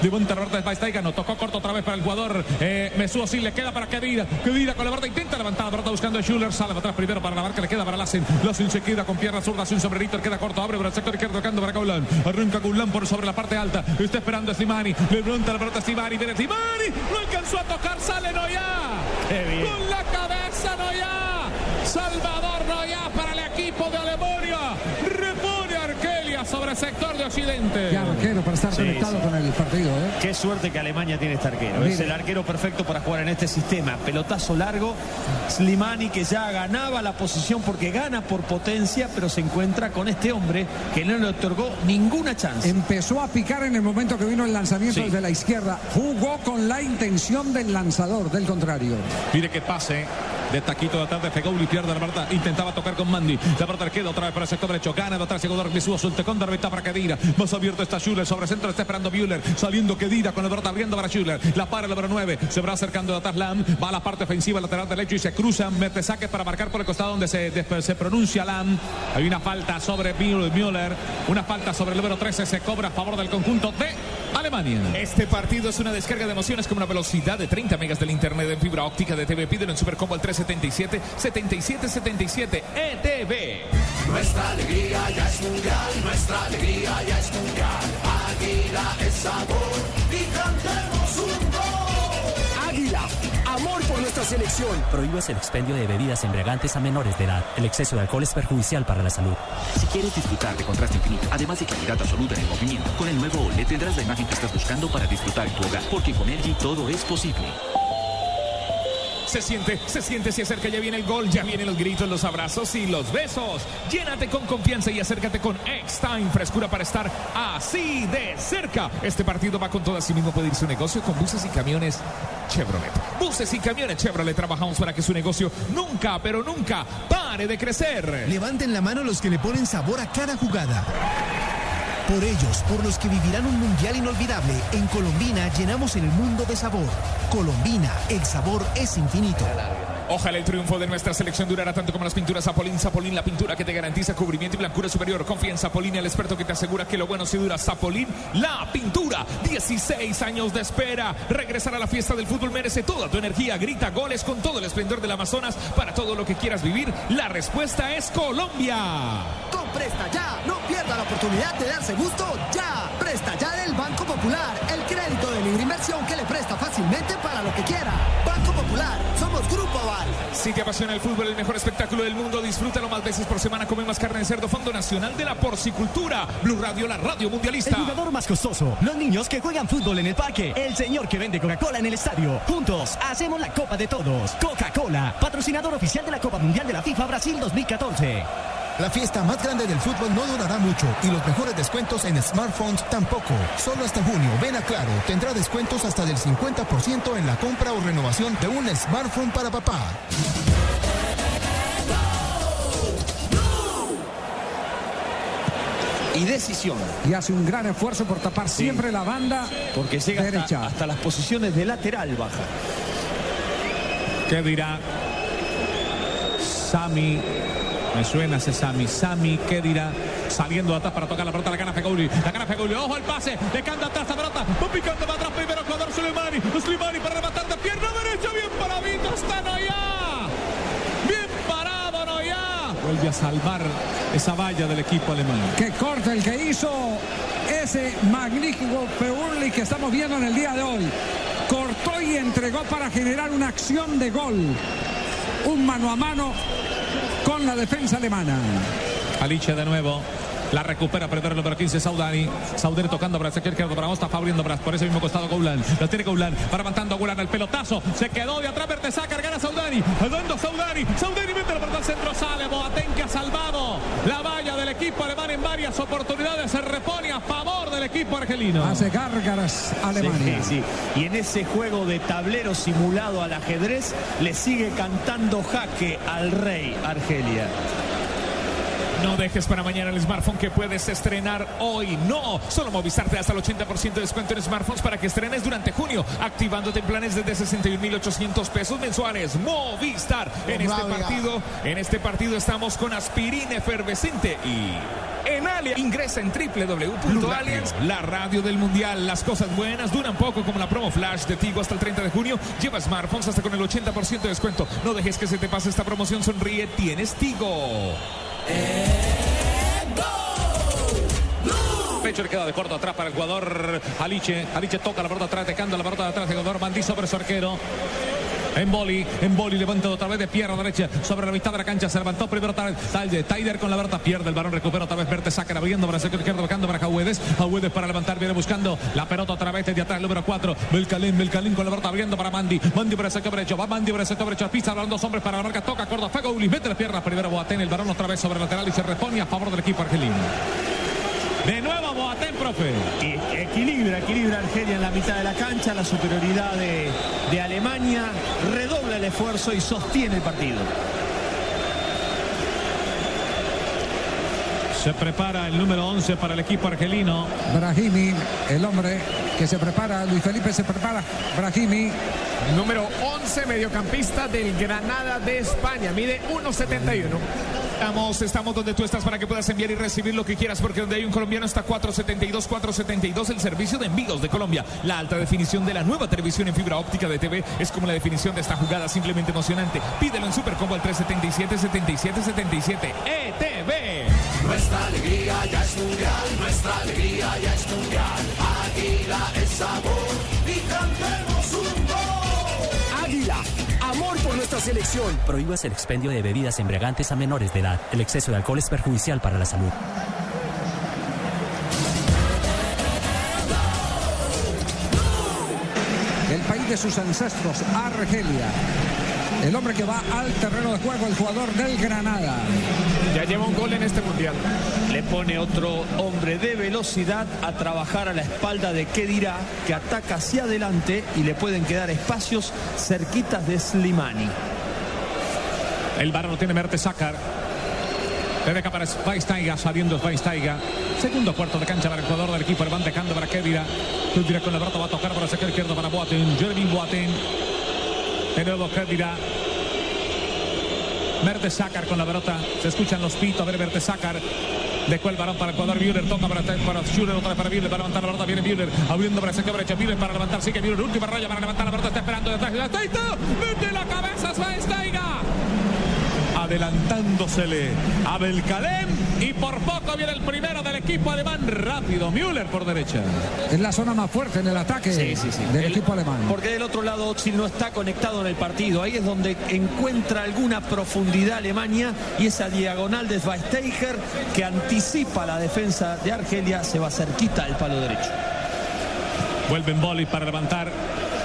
Levanta la de Schweinsteiger, no tocó corto otra vez para el jugador eh, Mesut Osil, le queda para Kedira. Kedira con la pelota, intenta levantar la pelota buscando a Schuller, sale atrás primero para la marca, le queda para Lassen. Lassen se queda con pierna zurda, un sombrerito, queda corto, abre por el sector izquierdo, tocando para Coulan. Arranca Coulan por sobre la parte alta, está esperando a Slimani, le levanta la pelota a Slimani, viene Slimani, no alcanzó a tocar, sale Noya. Con la cabeza Noya. Salvador Noya para el equipo de Alemania. El sector de Occidente. Qué arquero para estar Sí, conectado sí. con el partido. ¿eh? Qué suerte que Alemania tiene este arquero. Mire. Es el arquero perfecto para jugar en este sistema. Pelotazo largo. Slimani que ya ganaba la posición porque gana por potencia, pero se encuentra con este hombre que no le otorgó ninguna chance. Empezó a picar en el momento que vino el lanzamiento Sí. desde la izquierda. Jugó con la intención del lanzador, del contrario. Mire que pase de taquito de atrás de Fegouli, pierde la pelota, intentaba tocar con Mandy, la pelota queda otra vez para el sector derecho, gana de atrás, jugador Mesúa, suelte con Darvita para Kedira, más abierto está Schuller, sobre centro está esperando Müller, saliendo Kedira con la pelota abriendo para Schuller, la para el número 9, se va acercando de atrás Lam, va a la parte ofensiva lateral derecho y se cruza, mete saque para marcar por el costado donde se, se pronuncia Lam, hay una falta sobre Müller, una falta sobre el número 13, se cobra a favor del conjunto de Alemania. Este partido es una descarga de emociones con una velocidad de 30 megas del internet en fibra óptica de TV. Pídelo en Supercombo al 377 7777 ETV. Nuestra alegría ya es mundial, nuestra alegría ya es mundial. Águila es sabor y cantemos un gol. Águila, amor por nuestra selección. Prohíbes el expendio de bebidas embriagantes a menores de edad. El exceso de alcohol es perjudicial para la salud. Si quieres disfrutar de contraste infinito, además de claridad absoluta en el movimiento, con el nuevo OLED tendrás la imagen que estás buscando para disfrutar en tu hogar, porque con LG todo es posible. Se siente, se siente, se acerca, ya viene el gol, ya vienen los gritos, los abrazos y los besos. Llénate con confianza y acércate con X-Time, frescura para estar así de cerca. Este partido va con todo, así mismo puede ir su negocio con buses y camiones Chevrolet. Buses y camiones Chevrolet, trabajamos para que su negocio nunca, pero nunca pare de crecer. Levanten la mano los que le ponen sabor a cada jugada. Por ellos, por los que vivirán un mundial inolvidable, en Colombina llenamos el mundo de sabor. Colombina, el sabor es infinito. Ojalá el triunfo de nuestra selección durara tanto como las pinturas Zapolín. Zapolín, la pintura que te garantiza cubrimiento y blancura superior. Confía en Zapolín, el experto que te asegura que lo bueno sí dura. Zapolín, la pintura. 16 años de espera. Regresar a la fiesta del fútbol merece toda tu energía. Grita goles con todo el esplendor del Amazonas para todo lo que quieras vivir. La respuesta es Colombia. Presta Ya, no pierda la oportunidad de darse gusto ya. Presta Ya del Banco Popular, el crédito de de libre inversión que le presta fácilmente para lo que quiera. Banco Popular, somos Grupo Aval. Si te apasiona el fútbol, el mejor espectáculo del mundo, disfrútalo más veces por semana. Come más carne de cerdo, Fondo Nacional de la Porcicultura. Blue Radio, la radio mundialista. El jugador más costoso, los niños que juegan fútbol en el parque, el señor que vende Coca-Cola en el estadio. Juntos hacemos la Copa de Todos. Coca-Cola, patrocinador oficial de la Copa Mundial de la FIFA Brasil 2014. La fiesta más grande del fútbol no durará mucho y los mejores descuentos en smartphones tampoco. Solo hasta junio, ven a Claro, tendrá descuentos hasta del 50% en la compra o renovación de un smartphone para papá. Y decisión. Y hace un gran esfuerzo por tapar siempre la banda Porque llega derecha. hasta, hasta las posiciones de lateral baja. ¿Qué dirá Sami? Me suena ese Sami. Sami, ¿qué dirá? Saliendo atrás para tocar la pelota, la gana Fegouli. La gana Fegouli. Ojo al pase. Le canta atrás la pelota. Va picando para atrás primero jugador Suleimani. Suleimani para rematar de pierna derecha. Bien paradito. Está Noya. Bien parado Noya. Vuelve a salvar esa valla del equipo alemán. Que corte el que hizo ese magnífico Peurli que estamos viendo en el día de hoy. Cortó y entregó para generar una acción de gol. Un mano a mano la defensa alemana. Aliche de nuevo. La recupera primero el número 15, Saudani. Saudani tocando para el sector izquierdo para Mostafa abriendo brazos por ese mismo costado Goulan. Lo tiene Goulan. Va levantando a Goulan el pelotazo. Se quedó de atrás. Bertesá cargar a Saudani. Dando Saudani. Saudani mete la pelota al centro. Sale Boateng que ha salvado la valla del equipo alemán en varias oportunidades. Se repone a favor del equipo argelino. Hace gárgaras Alemania. Sí, sí. Y en ese juego de tablero simulado al ajedrez, le sigue cantando jaque al rey Argelia. No dejes para mañana el smartphone que puedes estrenar hoy. No, solo Movistar te da hasta el 80% de descuento en smartphones para que estrenes durante junio, activándote en planes desde 61.800 pesos mensuales. Movistar. En este partido, en este partido estamos con aspirina efervescente y en Alia. Ingresa en www.allianz, la radio del mundial. Las cosas buenas duran poco, como la promo flash de Tigo hasta el 30 de junio. Lleva smartphones hasta con el 80% de descuento. No dejes que se te pase esta promoción. Sonríe, tienes Tigo. Pecho le queda de corto atrás para el jugador Aliche. Aliche toca la pelota atrás, dejando la pelota de atrás. El jugador Mandí sobre su arquero. Emboli, Emboli levanta otra vez de pierna derecha sobre la mitad de la cancha. Se levantó primero Talde. Taider con la verdad pierde el balón, recupera otra vez Verte Sácar abriendo para sector izquierdo, buscando para Jauedes. Jauedes para levantar, viene buscando la pelota otra vez desde atrás, el número 4. Belcalín, Belcalín con la verdad abriendo para Mandi. Mandi para el sector derecho, va Mandi para el sector derecho, pisa, balón dos hombres para la marca, toca, corta, Fagoulis, mete las piernas primero Boateng, el balón otra vez sobre el lateral y se repone a favor del equipo argelino. De nuevo Boateng, profe. Y equilibra, equilibra Argelia en la mitad de la cancha, la superioridad de, de Alemania, redobla el esfuerzo y sostiene el partido. Se prepara el número 11 para el equipo argelino. Brahimi, el hombre que se prepara, Luis Felipe se prepara, Brahimi. Número 11, mediocampista del Granada de España. Mide 1.71. Estamos, estamos donde tú estás para que puedas enviar y recibir lo que quieras, porque donde hay un colombiano está 472, 472, el servicio de envíos de Colombia. La alta definición de la nueva televisión en fibra óptica de TV es como la definición de esta jugada, simplemente emocionante. Pídelo en Supercombo al 377 77 77 ETV. Nuestra alegría ya es mundial, nuestra alegría ya es mundial. Águila es sabor y cantemos un gol. Águila, amor por nuestra selección. Prohíbas el expendio de bebidas embriagantes a menores de edad. El exceso de alcohol es perjudicial para la salud. El país de sus ancestros, Argelia. El hombre que va al terreno de juego, el jugador del Granada. Ya lleva un gol en este mundial. Le pone otro hombre de velocidad a trabajar a la espalda de Kedira, que ataca hacia adelante y le pueden quedar espacios cerquitas de Slimani. El varón lo tiene Mertesacar. Le deja para Schweinsteiger, saliendo Schweinsteiger. Segundo cuarto de cancha para el jugador del equipo. Van dejando para Kedira. Kedira con la pelota va a tocar para el sector izquierdo para Boateng. Jeremy Boateng. De nuevo Kedira. Mertesacar con la pelota. Se escuchan los pitos. A ver Mertesacar. Dejó el balón para el jugador Müller, toca para, para Schuller, otra vez para Müller, para levantar la pelota, viene Müller, abriendo para sector derecho, Müller para levantar, sigue Müller, última raya para levantar la pelota, está esperando detrás, está, está, mete la cabeza Schweinsteiger. Adelantándosele a Belkalem y por poco viene el primero del equipo alemán rápido, Müller por derecha. Es la zona más fuerte en el ataque Sí, sí, sí. del El- equipo alemán. Porque del otro lado Oxil no está conectado en el partido. Ahí es donde encuentra alguna profundidad Alemania y esa diagonal de Schweinsteiger que anticipa la defensa de Argelia se va cerquita al palo derecho. Vuelve en boli para levantar.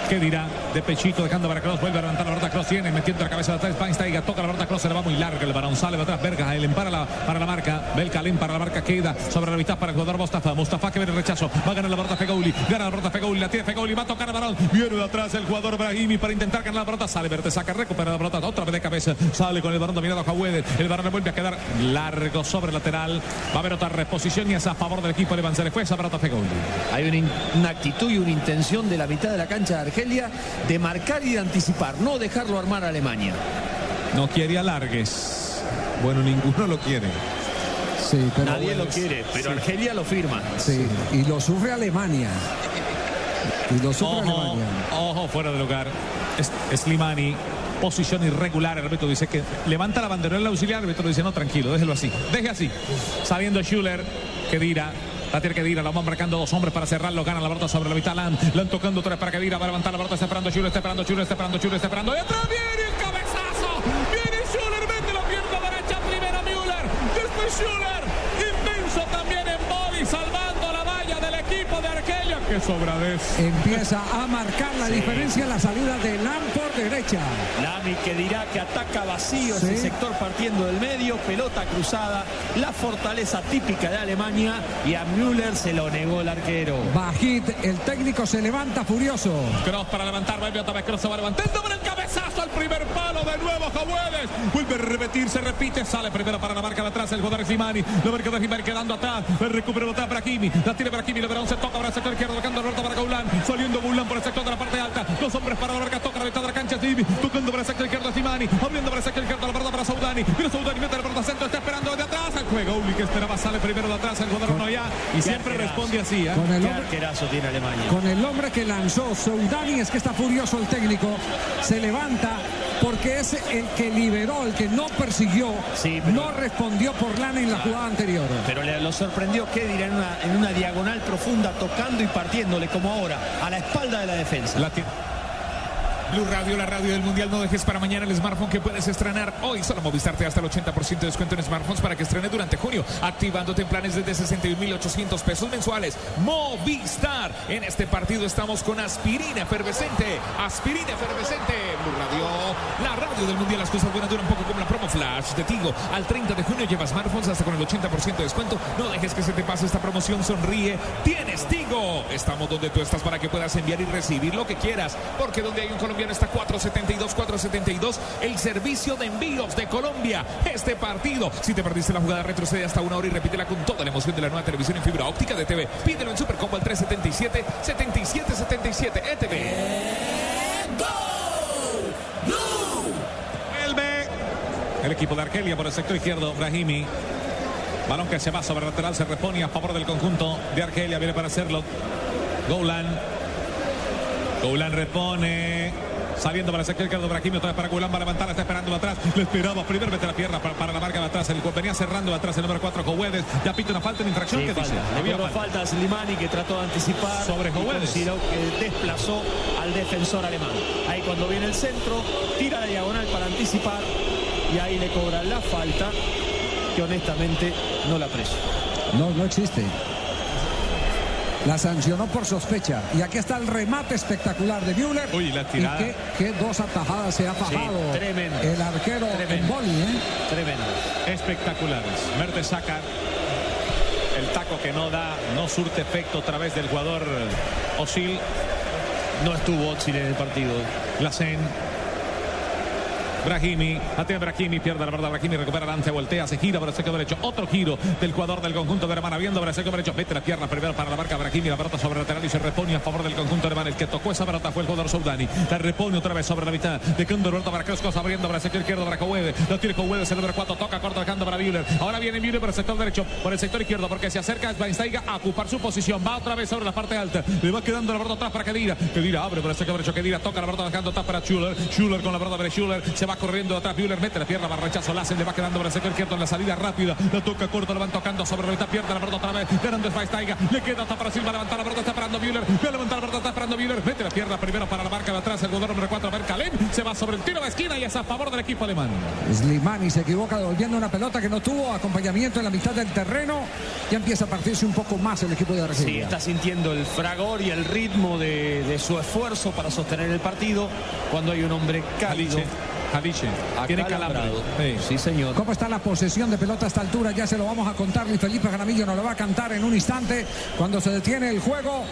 ¿Qué dirá? De pechito, dejando para Cross. Vuelve a levantar la verdad. Cross tiene, metiendo la cabeza de atrás. Schweinsteiger toca la verdad. Cross se le va muy larga. El balón sale de atrás. Berga. Él para la, para la marca. Belkalem para la marca. Queda sobre la mitad para el jugador Mustafa. Mustafa que viene el rechazo. Va a ganar la verdad Fegouli. Gana la verdad Fegouli. La tiene Fegouli. Va a tocar el balón. Viene de atrás el jugador Brahimi para intentar ganar la pelota. Sale Verte, saca, recupera la pelota. Otra vez de cabeza. Sale con el balón dominado a Jawede. El le vuelve a quedar largo sobre el lateral. Va a haber otra reposición y es a favor del equipo. Se le fue esa pelota a Fegouli. Hay una, una actitud y una intención de la mitad de la cancha de Argelia de marcar y de anticipar, no dejarlo armar a Alemania. No quiere alargues. Bueno, ninguno lo quiere. Sí, pero Nadie lo quiere, pero Sí. Argelia lo firma. Sí, y lo sufre Alemania. Y lo sufre Ojo, Alemania. ojo, fuera de lugar. Es, Slimani, posición irregular. El árbitro dice que levanta la bandera el auxiliar. El árbitro dice, no, tranquilo, déjelo así. Deje así. Sabiendo Schuller que dirá. La tiene que Dira, la van marcando dos hombres para cerrarlo. Gana la pelota sobre la mitad. Lan, Lan tocando tres para que Dira va a levantar la pelota. Está esperando Schuller, está esperando Schuller, está esperando Schuller, está esperando. Atrás viene el cabezazo. Viene Schuller, mete la pierna derecha. Primero Müller. Después Schuller. Inmenso también en body, del equipo de Argelia. Qué sobradez. Empieza a marcar la diferencia en la salida de Lam por derecha. Lami que dirá que ataca vacío Sí. ese sector partiendo del medio, pelota cruzada, la fortaleza típica de Alemania y a Müller se lo negó el arquero. Bajit, el técnico se levanta furioso. Cross para levantar, vuelve otra vez, Cross se va levantando por el cabezazo al primer palo Vuelve a repetir, se repite, sale primero para la marca de atrás el jugador Slimani. La marca de Slimani quedando atrás, el recupera para Kimi. La tiene para Kimi, Leverón se toca para el sector izquierdo, tocando la para Gaulán. Saliendo Gaulán por el sector de la parte alta. Dos hombres para la marca, toca la mitad de la cancha, Kimi. Tocando para el sector izquierdo Slimani. Abriendo para el sector izquierdo la verdad para Saudani. Mira Saudani, mete la pelota centro, está esperando de atrás. El juego Uli que esperaba, sale primero de atrás el jugador Noya. Y siempre arquerazo. responde así. ¿eh? Con el hombre- tiene Alemania. Con el hombre que lanzó Soudani es que está furioso el técnico. Se levanta porque es el que liberó, el que no persiguió, Sí, pero- no respondió por Lana en la jugada anterior. Pero le, lo sorprendió Kedir en una, en una diagonal profunda, tocando y partiéndole como ahora, a la espalda de la defensa. La. Blue Radio, la radio del Mundial. No dejes para mañana el smartphone que puedes estrenar hoy. Solo Movistar te hasta el 80% de descuento en smartphones para que estrene durante junio. Activándote en planes desde 61.800 pesos mensuales. Movistar. En este partido estamos con aspirina efervescente. Aspirina efervescente. Blue Radio, la radio del Mundial. Las cosas buenas duran un poco como la promo flash de Tigo. Al 30 de junio lleva smartphones hasta con el 80% de descuento. No dejes que se te pase esta promoción. Sonríe. Tienes Tigo. Estamos donde tú estás para que puedas enviar y recibir lo que quieras. Porque donde hay un colombiano está 472, 472. El servicio de envíos de Colombia. Este partido. Si te perdiste la jugada, retrocede hasta una hora y repítela con toda la emoción de la nueva televisión en fibra óptica de TV. Pídelo en Supercombo al 377 7777 ETV. Vuelve el equipo de Argelia por el sector izquierdo, Brahimi. Balón que se va sobre el lateral, se repone a favor del conjunto de Argelia, viene para hacerlo. Goulan. Goulan repone. Saliendo para el sector izquierdo, Brahimi otra vez para Goulan, va a levantar, está esperando atrás. Le esperaba, primero mete la pierna para, para la marca de atrás. El venía cerrando de atrás el número 4, Jovedes. Ya pita una falta en infracción. Sí, ¿Qué falta. dice? Le falta a Slimani que trató de anticipar Sobre consideró que desplazó al defensor alemán. Ahí cuando viene el centro, tira la diagonal para anticipar y ahí le cobra la falta que honestamente no la aprecio. No, no existe. La sancionó por sospecha. Y aquí está el remate espectacular de Müller. Uy, la tirada. Y qué, qué dos atajadas se ha fajado tremendo. el arquero en Tremendo. boli, ¿eh? Tremendo. espectaculares. Merte saca el taco que no da, no surte efecto a través del jugador Osil. No estuvo Oxil en el partido. Glacen. Brahimi, atiende Brahimi, pierde la verdad Brahimi, recupera Lance, voltea, se gira el sector derecho, otro giro del jugador del conjunto de Alemania, viendo el sector derecho, mete la pierna primero para la marca Brahimi, la pelota sobre el lateral y se repone a favor del conjunto alemán, el que tocó esa pelota fue el jugador Soudani, la repone otra vez sobre la mitad, de Condor, pelota para Croscos, abriendo el sector izquierdo para Cowede, la tiene Cowede, el número 4, toca corto dejando para Müller, ahora viene Müller por el sector derecho, por el sector izquierdo, porque se acerca Schweinsteiger a ocupar su posición, va otra vez sobre la parte alta, le va quedando la pelota atrás para Kedira, Kedira abre por el sector derecho, Kedira toca la pelota dejando atrás para Schuller, Schuller con la pelota para Schuller, se va corriendo atrás. Müller mete la pierna, va rechazo. Lassen le va quedando para el sector izquierdo en la salida rápida. La toca corto, la van tocando sobre la mitad. Pierde la pelota otra vez. Ganando Schweinsteiger. Le queda hasta para Silva. Levantar la pelota. Está esperando Müller. Va a levantar la pelota. Está esperando Müller. Mete la pierna primero para la marca de atrás. El jugador número 4, Berkalem. Se va sobre el tiro de esquina y es a favor del equipo alemán. Slimani se equivoca devolviendo una pelota que no tuvo acompañamiento en la mitad del terreno. Ya empieza a partirse un poco más el equipo de Sí, Argelia. está sintiendo el fragor y el ritmo de, de su esfuerzo para sostener el partido cuando hay un hombre cálido. Jaliche. Tiene calambre. Sí. Sí, señor. ¿Cómo está la posesión de pelota a esta altura? Ya se lo vamos a contar. Luis Felipe Jaramillo nos lo va a cantar en un instante cuando se detiene el juego.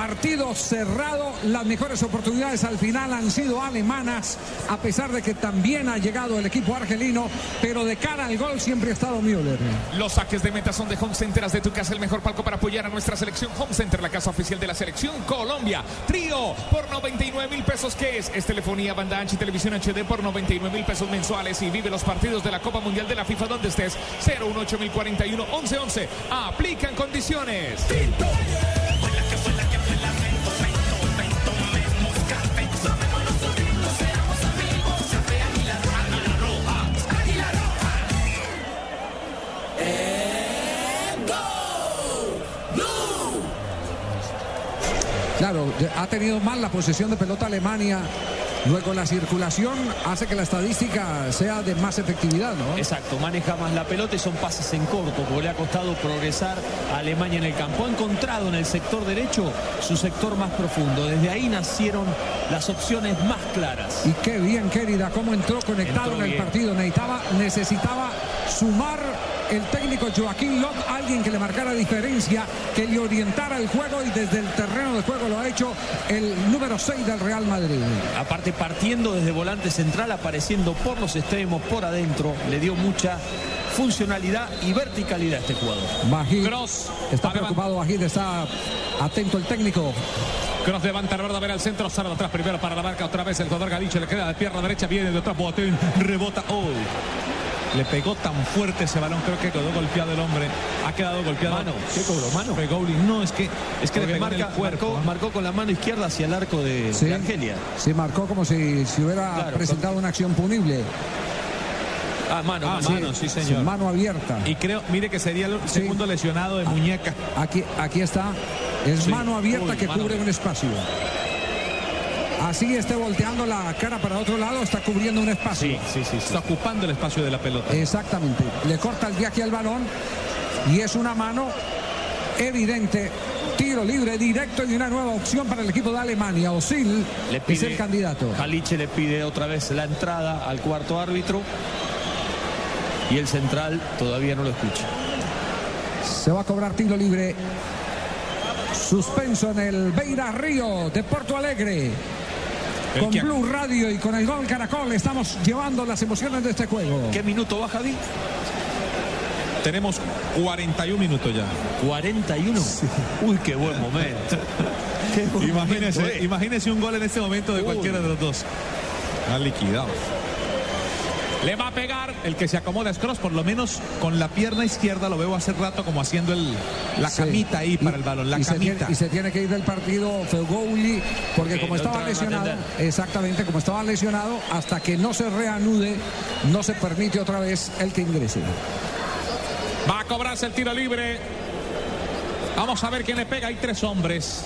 Partido cerrado, las mejores oportunidades al final han sido alemanas, a pesar de que también ha llegado el equipo argelino, pero de cara al gol siempre ha estado Müller. Los saques de meta son de Home Center. Haz de tu casa el mejor palco para apoyar a nuestra selección. Home Center, la casa oficial de la selección Colombia. Trío por 99 mil pesos. ¿Qué es? Es telefonía, banda ancha y televisión HD por 99 mil pesos mensuales. Y vive los partidos de la Copa Mundial de la FIFA donde estés. 018041 1111. Aplican condiciones. Claro, ha tenido mal la posesión de pelota Alemania. Luego la circulación hace que la estadística sea de más efectividad, ¿no? Exacto, maneja más la pelota y son pases en corto, porque le ha costado progresar a Alemania en el campo. Ha encontrado en el sector derecho su sector más profundo. Desde ahí nacieron las opciones más claras. Y qué bien, querida, cómo entró conectado Entró en el partido. Necesitaba, necesitaba sumar el técnico Joaquín Lop, alguien que le marcara diferencia, que le orientara el juego y desde el terreno de juego lo ha hecho el número 6 del Real Madrid. Aparte partiendo desde volante central, apareciendo por los extremos, por adentro, le dio mucha funcionalidad y verticalidad a este jugador. Bajid, Cross. está preocupado Bajid, está atento el técnico. Cross levanta la verdad, a ver al centro, sale de atrás primero para la marca, otra vez el jugador Galicho, le queda de pierna derecha, viene de atrás, Boateng, rebota, oh. Le pegó tan fuerte ese balón, creo que quedó golpeado el hombre. Ha quedado golpeado. Mano, ¿qué cobró? Mano. Fegouli. No, es que, es que le Porque pegó en marca, el cuerpo. marcó, marcó con la mano izquierda hacia el arco de, Sí. de Argelia. Se marcó como si, si hubiera Claro, presentado una acción punible. Ah, mano, Ah, mano. sí, señor. mano abierta. Y creo, mire que sería el Sí. segundo lesionado de muñeca. Aquí, aquí está. Es Sí. mano abierta Uy, que mano cubre un espacio. Así esté volteando la cara para otro lado, está cubriendo un espacio. Sí, sí, sí, Está ocupando el espacio de la pelota. Exactamente. Le corta el viaje al balón y es una mano evidente. Tiro libre directo y una nueva opción para el equipo de Alemania. Osil Le es pide, el candidato. Jaliche le pide otra vez la entrada al cuarto árbitro. Y el central todavía no lo escucha. Se va a cobrar tiro libre. Suspenso en el Beira Río de Porto Alegre. El Con que- Blue Radio y con el Gol Caracol estamos llevando las emociones de este juego. ¿Qué minuto va Javi? Tenemos 41 minutos ya. 41. Uy, qué buen momento. Qué buen Imagínese, momento, eh. imagínese un gol en este momento de cualquiera de los dos. Ha liquidado. Le va a pegar el que se acomoda es Cross, por lo menos con la pierna izquierda lo veo hace rato como haciendo el, la Sí. camita ahí para el balón, la y se, camita. tiene, y se tiene que ir del partido Feugouli porque Que como estaba lesionado, exactamente, como estaba lesionado, hasta que no se reanude, no se permite otra vez el que ingrese. Va a cobrarse el tiro libre. Vamos a ver quién le pega. Hay tres hombres.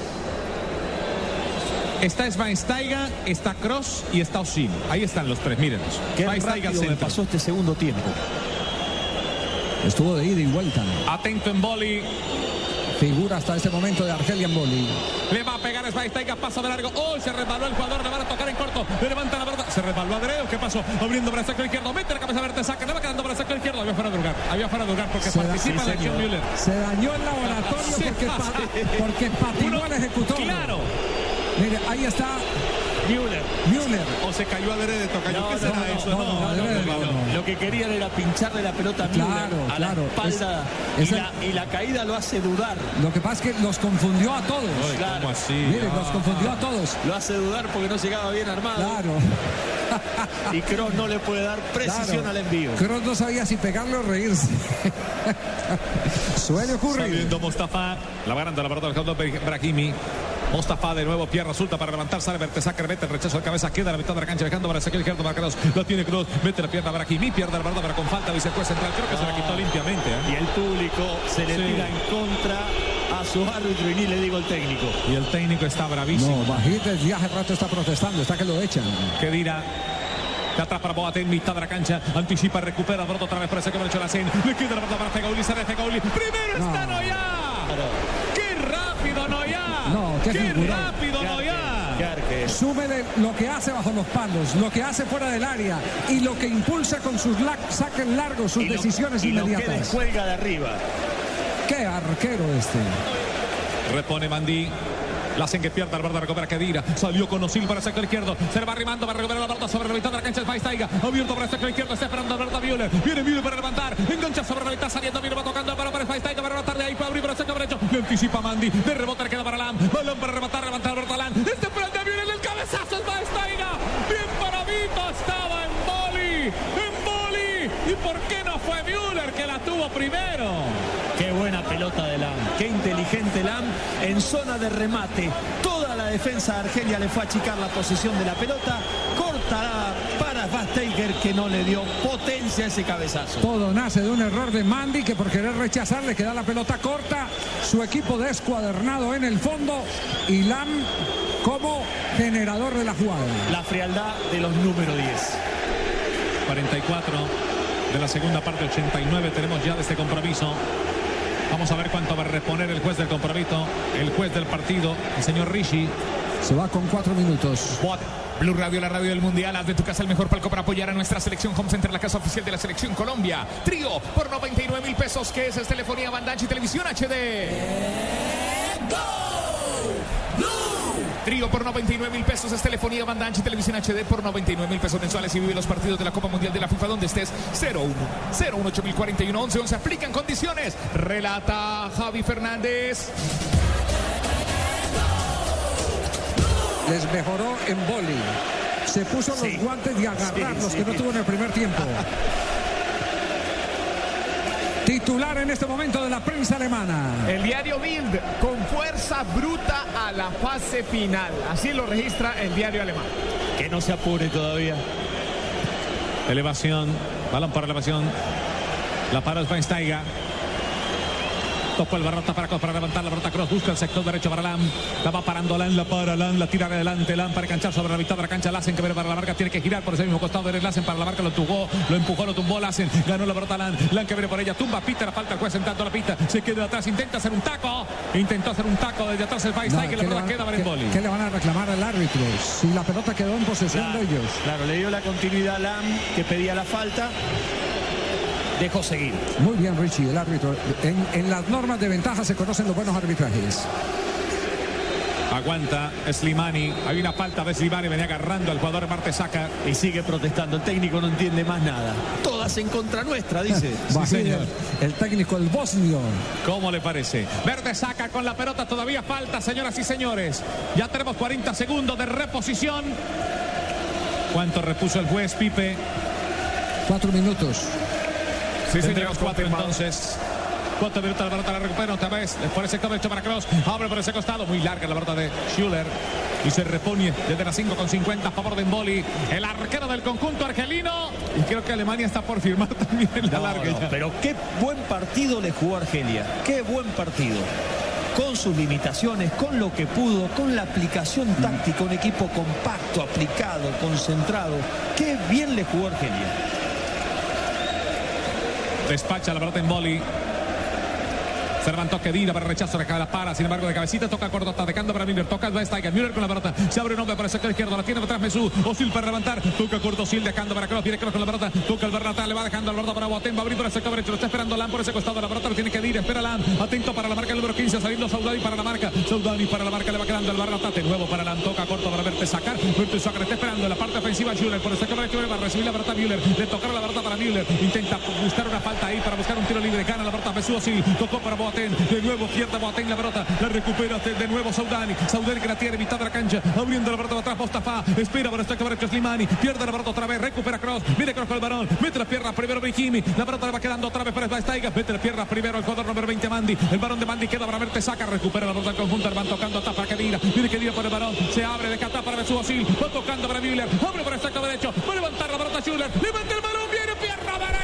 Está Schweinsteiger, está Cross y está Osil. Ahí están los tres, mírenlos. Qué rápido me pasó este segundo tiempo. Estuvo de ida y vuelta. Atento en boli. Figura hasta este momento de Argelia en Boli. Le va a pegar Schweinsteiger, pasa de largo. Oh, se resbaló el jugador, le van a tocar en corto. Le levanta la verdad. Se resbaló Adreo. ¿Qué pasó? Abriendo para el saco izquierdo. Mete la cabeza verde, saca. Le va quedando para el saco izquierdo. Había fuera de lugar. Había fuera de lugar porque Se da- participa sí, la acción señor. Müller. Se dañó el laboratorio porque, pa- porque patinó el ejecutor. Claro. Mire, ahí está Müller. Müller. O se cayó Adrede, tocayo. No, ¿Qué no, será no, eso? no, no, adrede, no, no, no. Lo que querían era pincharle la pelota a Müller Claro, a claro. la espalda Es- es y, el- la, y la caída lo hace dudar. Lo que pasa es que los confundió a todos. Ay, Claro. ¿Cómo así? Mire, los Ah. confundió a todos. Lo hace dudar porque no llegaba bien armado. Claro. Y Kroos no le puede dar precisión Claro. al envío. Kroos no sabía si pegarle o reírse. Suele ocurrir. Saliendo Mustafa, la baranda, la pelota del Brahimi. Mostafa de nuevo, pierna resulta para levantar, sale Bertesacker, mete el rechazo de cabeza, queda a la mitad de la cancha, dejando para el sector izquierdo para Cross, lo tiene Cross, mete la pierna para Kimi, pierde la verdad para con falta, dice juez central, creo que se la quitó limpiamente. ¿eh? Y el público se le Sí. tira en contra a su árbitro y ni le digo el técnico. Y el técnico está bravísimo. No, Bajit ya hace rato está protestando, está que lo echan. que dirá. De atrás para Boateng, mitad de la cancha, anticipa, recupera, brota otra vez por ese que derecho la Sen, le queda la pelota para Fegauli, sale Fegauli, primero está Noya. ¡Qué! No, qué figurón. rápido Noya! Súmele lo que hace bajo los palos, lo que hace fuera del área y lo que impulsa con sus la- saques largos, sus Y lo- decisiones y lo que inmediatas. descuelga de arriba. Qué arquero este. Repone Mandí. La hacen que pierda, verdad recupera Kedira. Salió con Osil para el sector izquierdo. Se va arrimando, va a recuperar la pelota sobre la mitad de la cancha. El país Taiga. Abierto para el sector izquierdo. Está esperando Alberto Müller. Viene Müller para levantar. Engancha sobre la mitad. Saliendo Müller va tocando para, para el. Para rematar de ahí. Para abrir para el sector derecho. Le anticipa Mandi. De rebote le queda para Lam. Balón para rematar. Levanta Alberto Lam. Este prende Müller. El cabezazo. El país Taiga. Bien para Vito. Estaba en Boli. En Boli. ¿Y por qué no fue Müller que la tuvo primero? Buena pelota de Lam, qué inteligente Lam en zona de remate. Toda la defensa de Argelia le fue a achicar la posición de la pelota. Cortará para Bastaker que no le dio potencia a ese cabezazo. Todo nace de un error de Mandy que por querer rechazar le queda la pelota corta. Su equipo descuadernado en el fondo y Lam como generador de la jugada. La frialdad de los número 10. 44 de la segunda parte, 89 tenemos ya de este compromiso. Vamos a ver cuánto va a reponer el juez del compromiso, el juez del partido, el señor Rishi. Se va con cuatro minutos. Blue Radio, la radio del mundial. Haz de tu casa el mejor palco para apoyar a nuestra selección Home Center, la casa oficial de la selección Colombia. Trío por 99 mil pesos, que es, es telefonía, banda ancha y televisión HD. Trío por 99 mil pesos es telefonía, banda ancha y televisión HD por 99 mil pesos mensuales y vive los partidos de la Copa Mundial de la FIFA donde estés 01 01 8041 11 11 aplican condiciones. Relata Javi Fernández. Les mejoró en boli. Se puso los guantes de agarrar, Sí, los sí. que no tuvo en el primer tiempo. Titular en este momento de la prensa alemana. El diario Bild con fuerza bruta a la fase final. Así lo registra el diario alemán. Que no se apure todavía. Elevación, balón para elevación. La para el Schweinsteiger. Tocó el barrota para, para levantar la barrota cross. Busca el sector derecho para Lam. La va parando Lam, la para Lam, la tira adelante Lam para canchar sobre la mitad de la cancha. Lassen que viene para la marca. Tiene que girar por ese mismo costado. Eres Lassen para la marca. Lo tumbó, lo empujó, lo tumbó Lassen. Ganó la barrota Lam. Lam que viene por ella. Tumba, pita la falta. El juez sentando la pita. Se queda atrás. Intenta hacer un taco. Intentó hacer un taco desde atrás el No, Schweinsteiger. ¿qué la le pelota queda para qué- Boli. ¿Qué le van a reclamar al árbitro? Si la pelota quedó en posesión de ellos. Claro, le dio la continuidad a Lam que pedía la falta. Dejó seguir. Muy bien, Richie, el árbitro. En, en las normas de ventaja se conocen los buenos arbitrajes. Aguanta Slimani. Hay una falta de Slimani. Venía agarrando al jugador Martesaca. Y sigue protestando. El técnico no entiende más nada. Todas en contra nuestra, dice. Bajid, el, el técnico, el bosnio. ¿Cómo le parece? Verde saca con la pelota, todavía falta, señoras y señores. Ya tenemos 40 segundos de reposición. ¿Cuánto repuso el juez Pipe? Cuatro minutos. Sí, señor, cuatro entonces. Cuatro minutos la pelota la recupera otra vez. Por el sector derecho para Cross. Abre por ese costado. Muy larga la pelota de Schuller. Y se repone desde las 5 con 50 a favor de Emboli. El arquero del conjunto argelino. Y creo que Alemania está por firmar también la No, larga. no, pero qué buen partido le jugó Argelia. Qué buen partido. Con sus limitaciones, con lo que pudo, con la aplicación táctica, un equipo compacto, aplicado, concentrado. Qué bien le jugó Argelia. Despacha la pelota en boli. Se levantó Kedira para el rechazo, la la para, sin embargo de cabecita toca corto, está dejando para Müller, toca Steiger, Müller con la pelota, se abre un hombre para el sector izquierdo, la tiene atrás Mesú, Osil para levantar, toca corto Osil dejando para Kroos, viene Kroos con la pelota, toca el Bernata, le va dejando la pelota para Boateng, va a abrir por el sector derecho, lo está esperando Lam por ese costado, la pelota lo tiene Kedira, espera Lam, atento para la marca número 15, saliendo Saudani para la marca, Saudani para la marca, le va quedando el Bernata, de nuevo para Lam, toca corto para verte sacar, verte sacar, está esperando la parte ofensiva Müller, por el sector derecho va a recibir la pelota Müller, le tocará la pelota para Müller, intenta buscar una falta ahí para buscar un tiro libre, gana la pelota Mesú Osil, tocó para Boateng, De nuevo pierde Boateng la pelota. La recupera de, nuevo Saudani. Saudani que la tiene mitad de la cancha. Abriendo la pelota atrás. Mustafa. Espera por este derecho Slimani. Pierde la pelota otra vez. Recupera Cross. Viene Cross con el balón. Mete la pierna primero Brahimi. La pelota le va quedando otra vez para Staiga. Mete la pierna primero el jugador número 20 Mandy. El balón de Mandy queda para verte. Saca. Recupera la pelota al conjunto. Van tocando tapa Kedira. Viene Kedira por el balón. Se abre de Catá para Mesut Özil. Va tocando para Müller. Abre por el sector derecho. Va a levantar la pelota Schuller. Levanta el balón. Viene pierna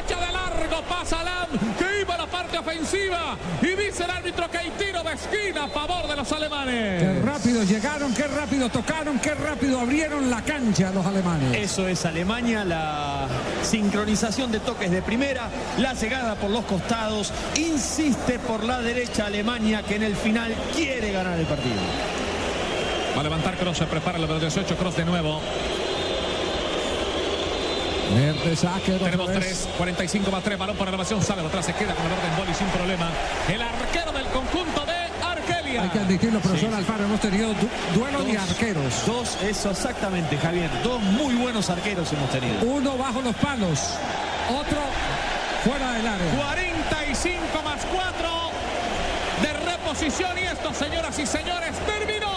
Pasa Lam. Que iba a la parte ofensiva. Y dice el árbitro que hay tiro de esquina a favor de los alemanes. Qué rápido llegaron, qué rápido tocaron, qué rápido abrieron la cancha los alemanes. Eso es Alemania, la sincronización de toques de primera, la llegada por los costados, insiste por la derecha Alemania que en el final quiere ganar el partido. Va a levantar Cross, se prepara el número 18, Cross de nuevo. Verde saque, Tenemos 3, 45 más 3, balón por elevación, sale atrás, se queda con el orden boli sin problema. El arquero del conjunto de Argelia. Hay que admitirlo, profesor Sí. Alfaro, hemos tenido du- duelo de Dos- arqueros. Dos, eso exactamente, Javier. Dos muy buenos arqueros hemos tenido. Uno bajo los palos, otro fuera del área. 45 más 4 de reposición y esto, señoras y señores, terminó.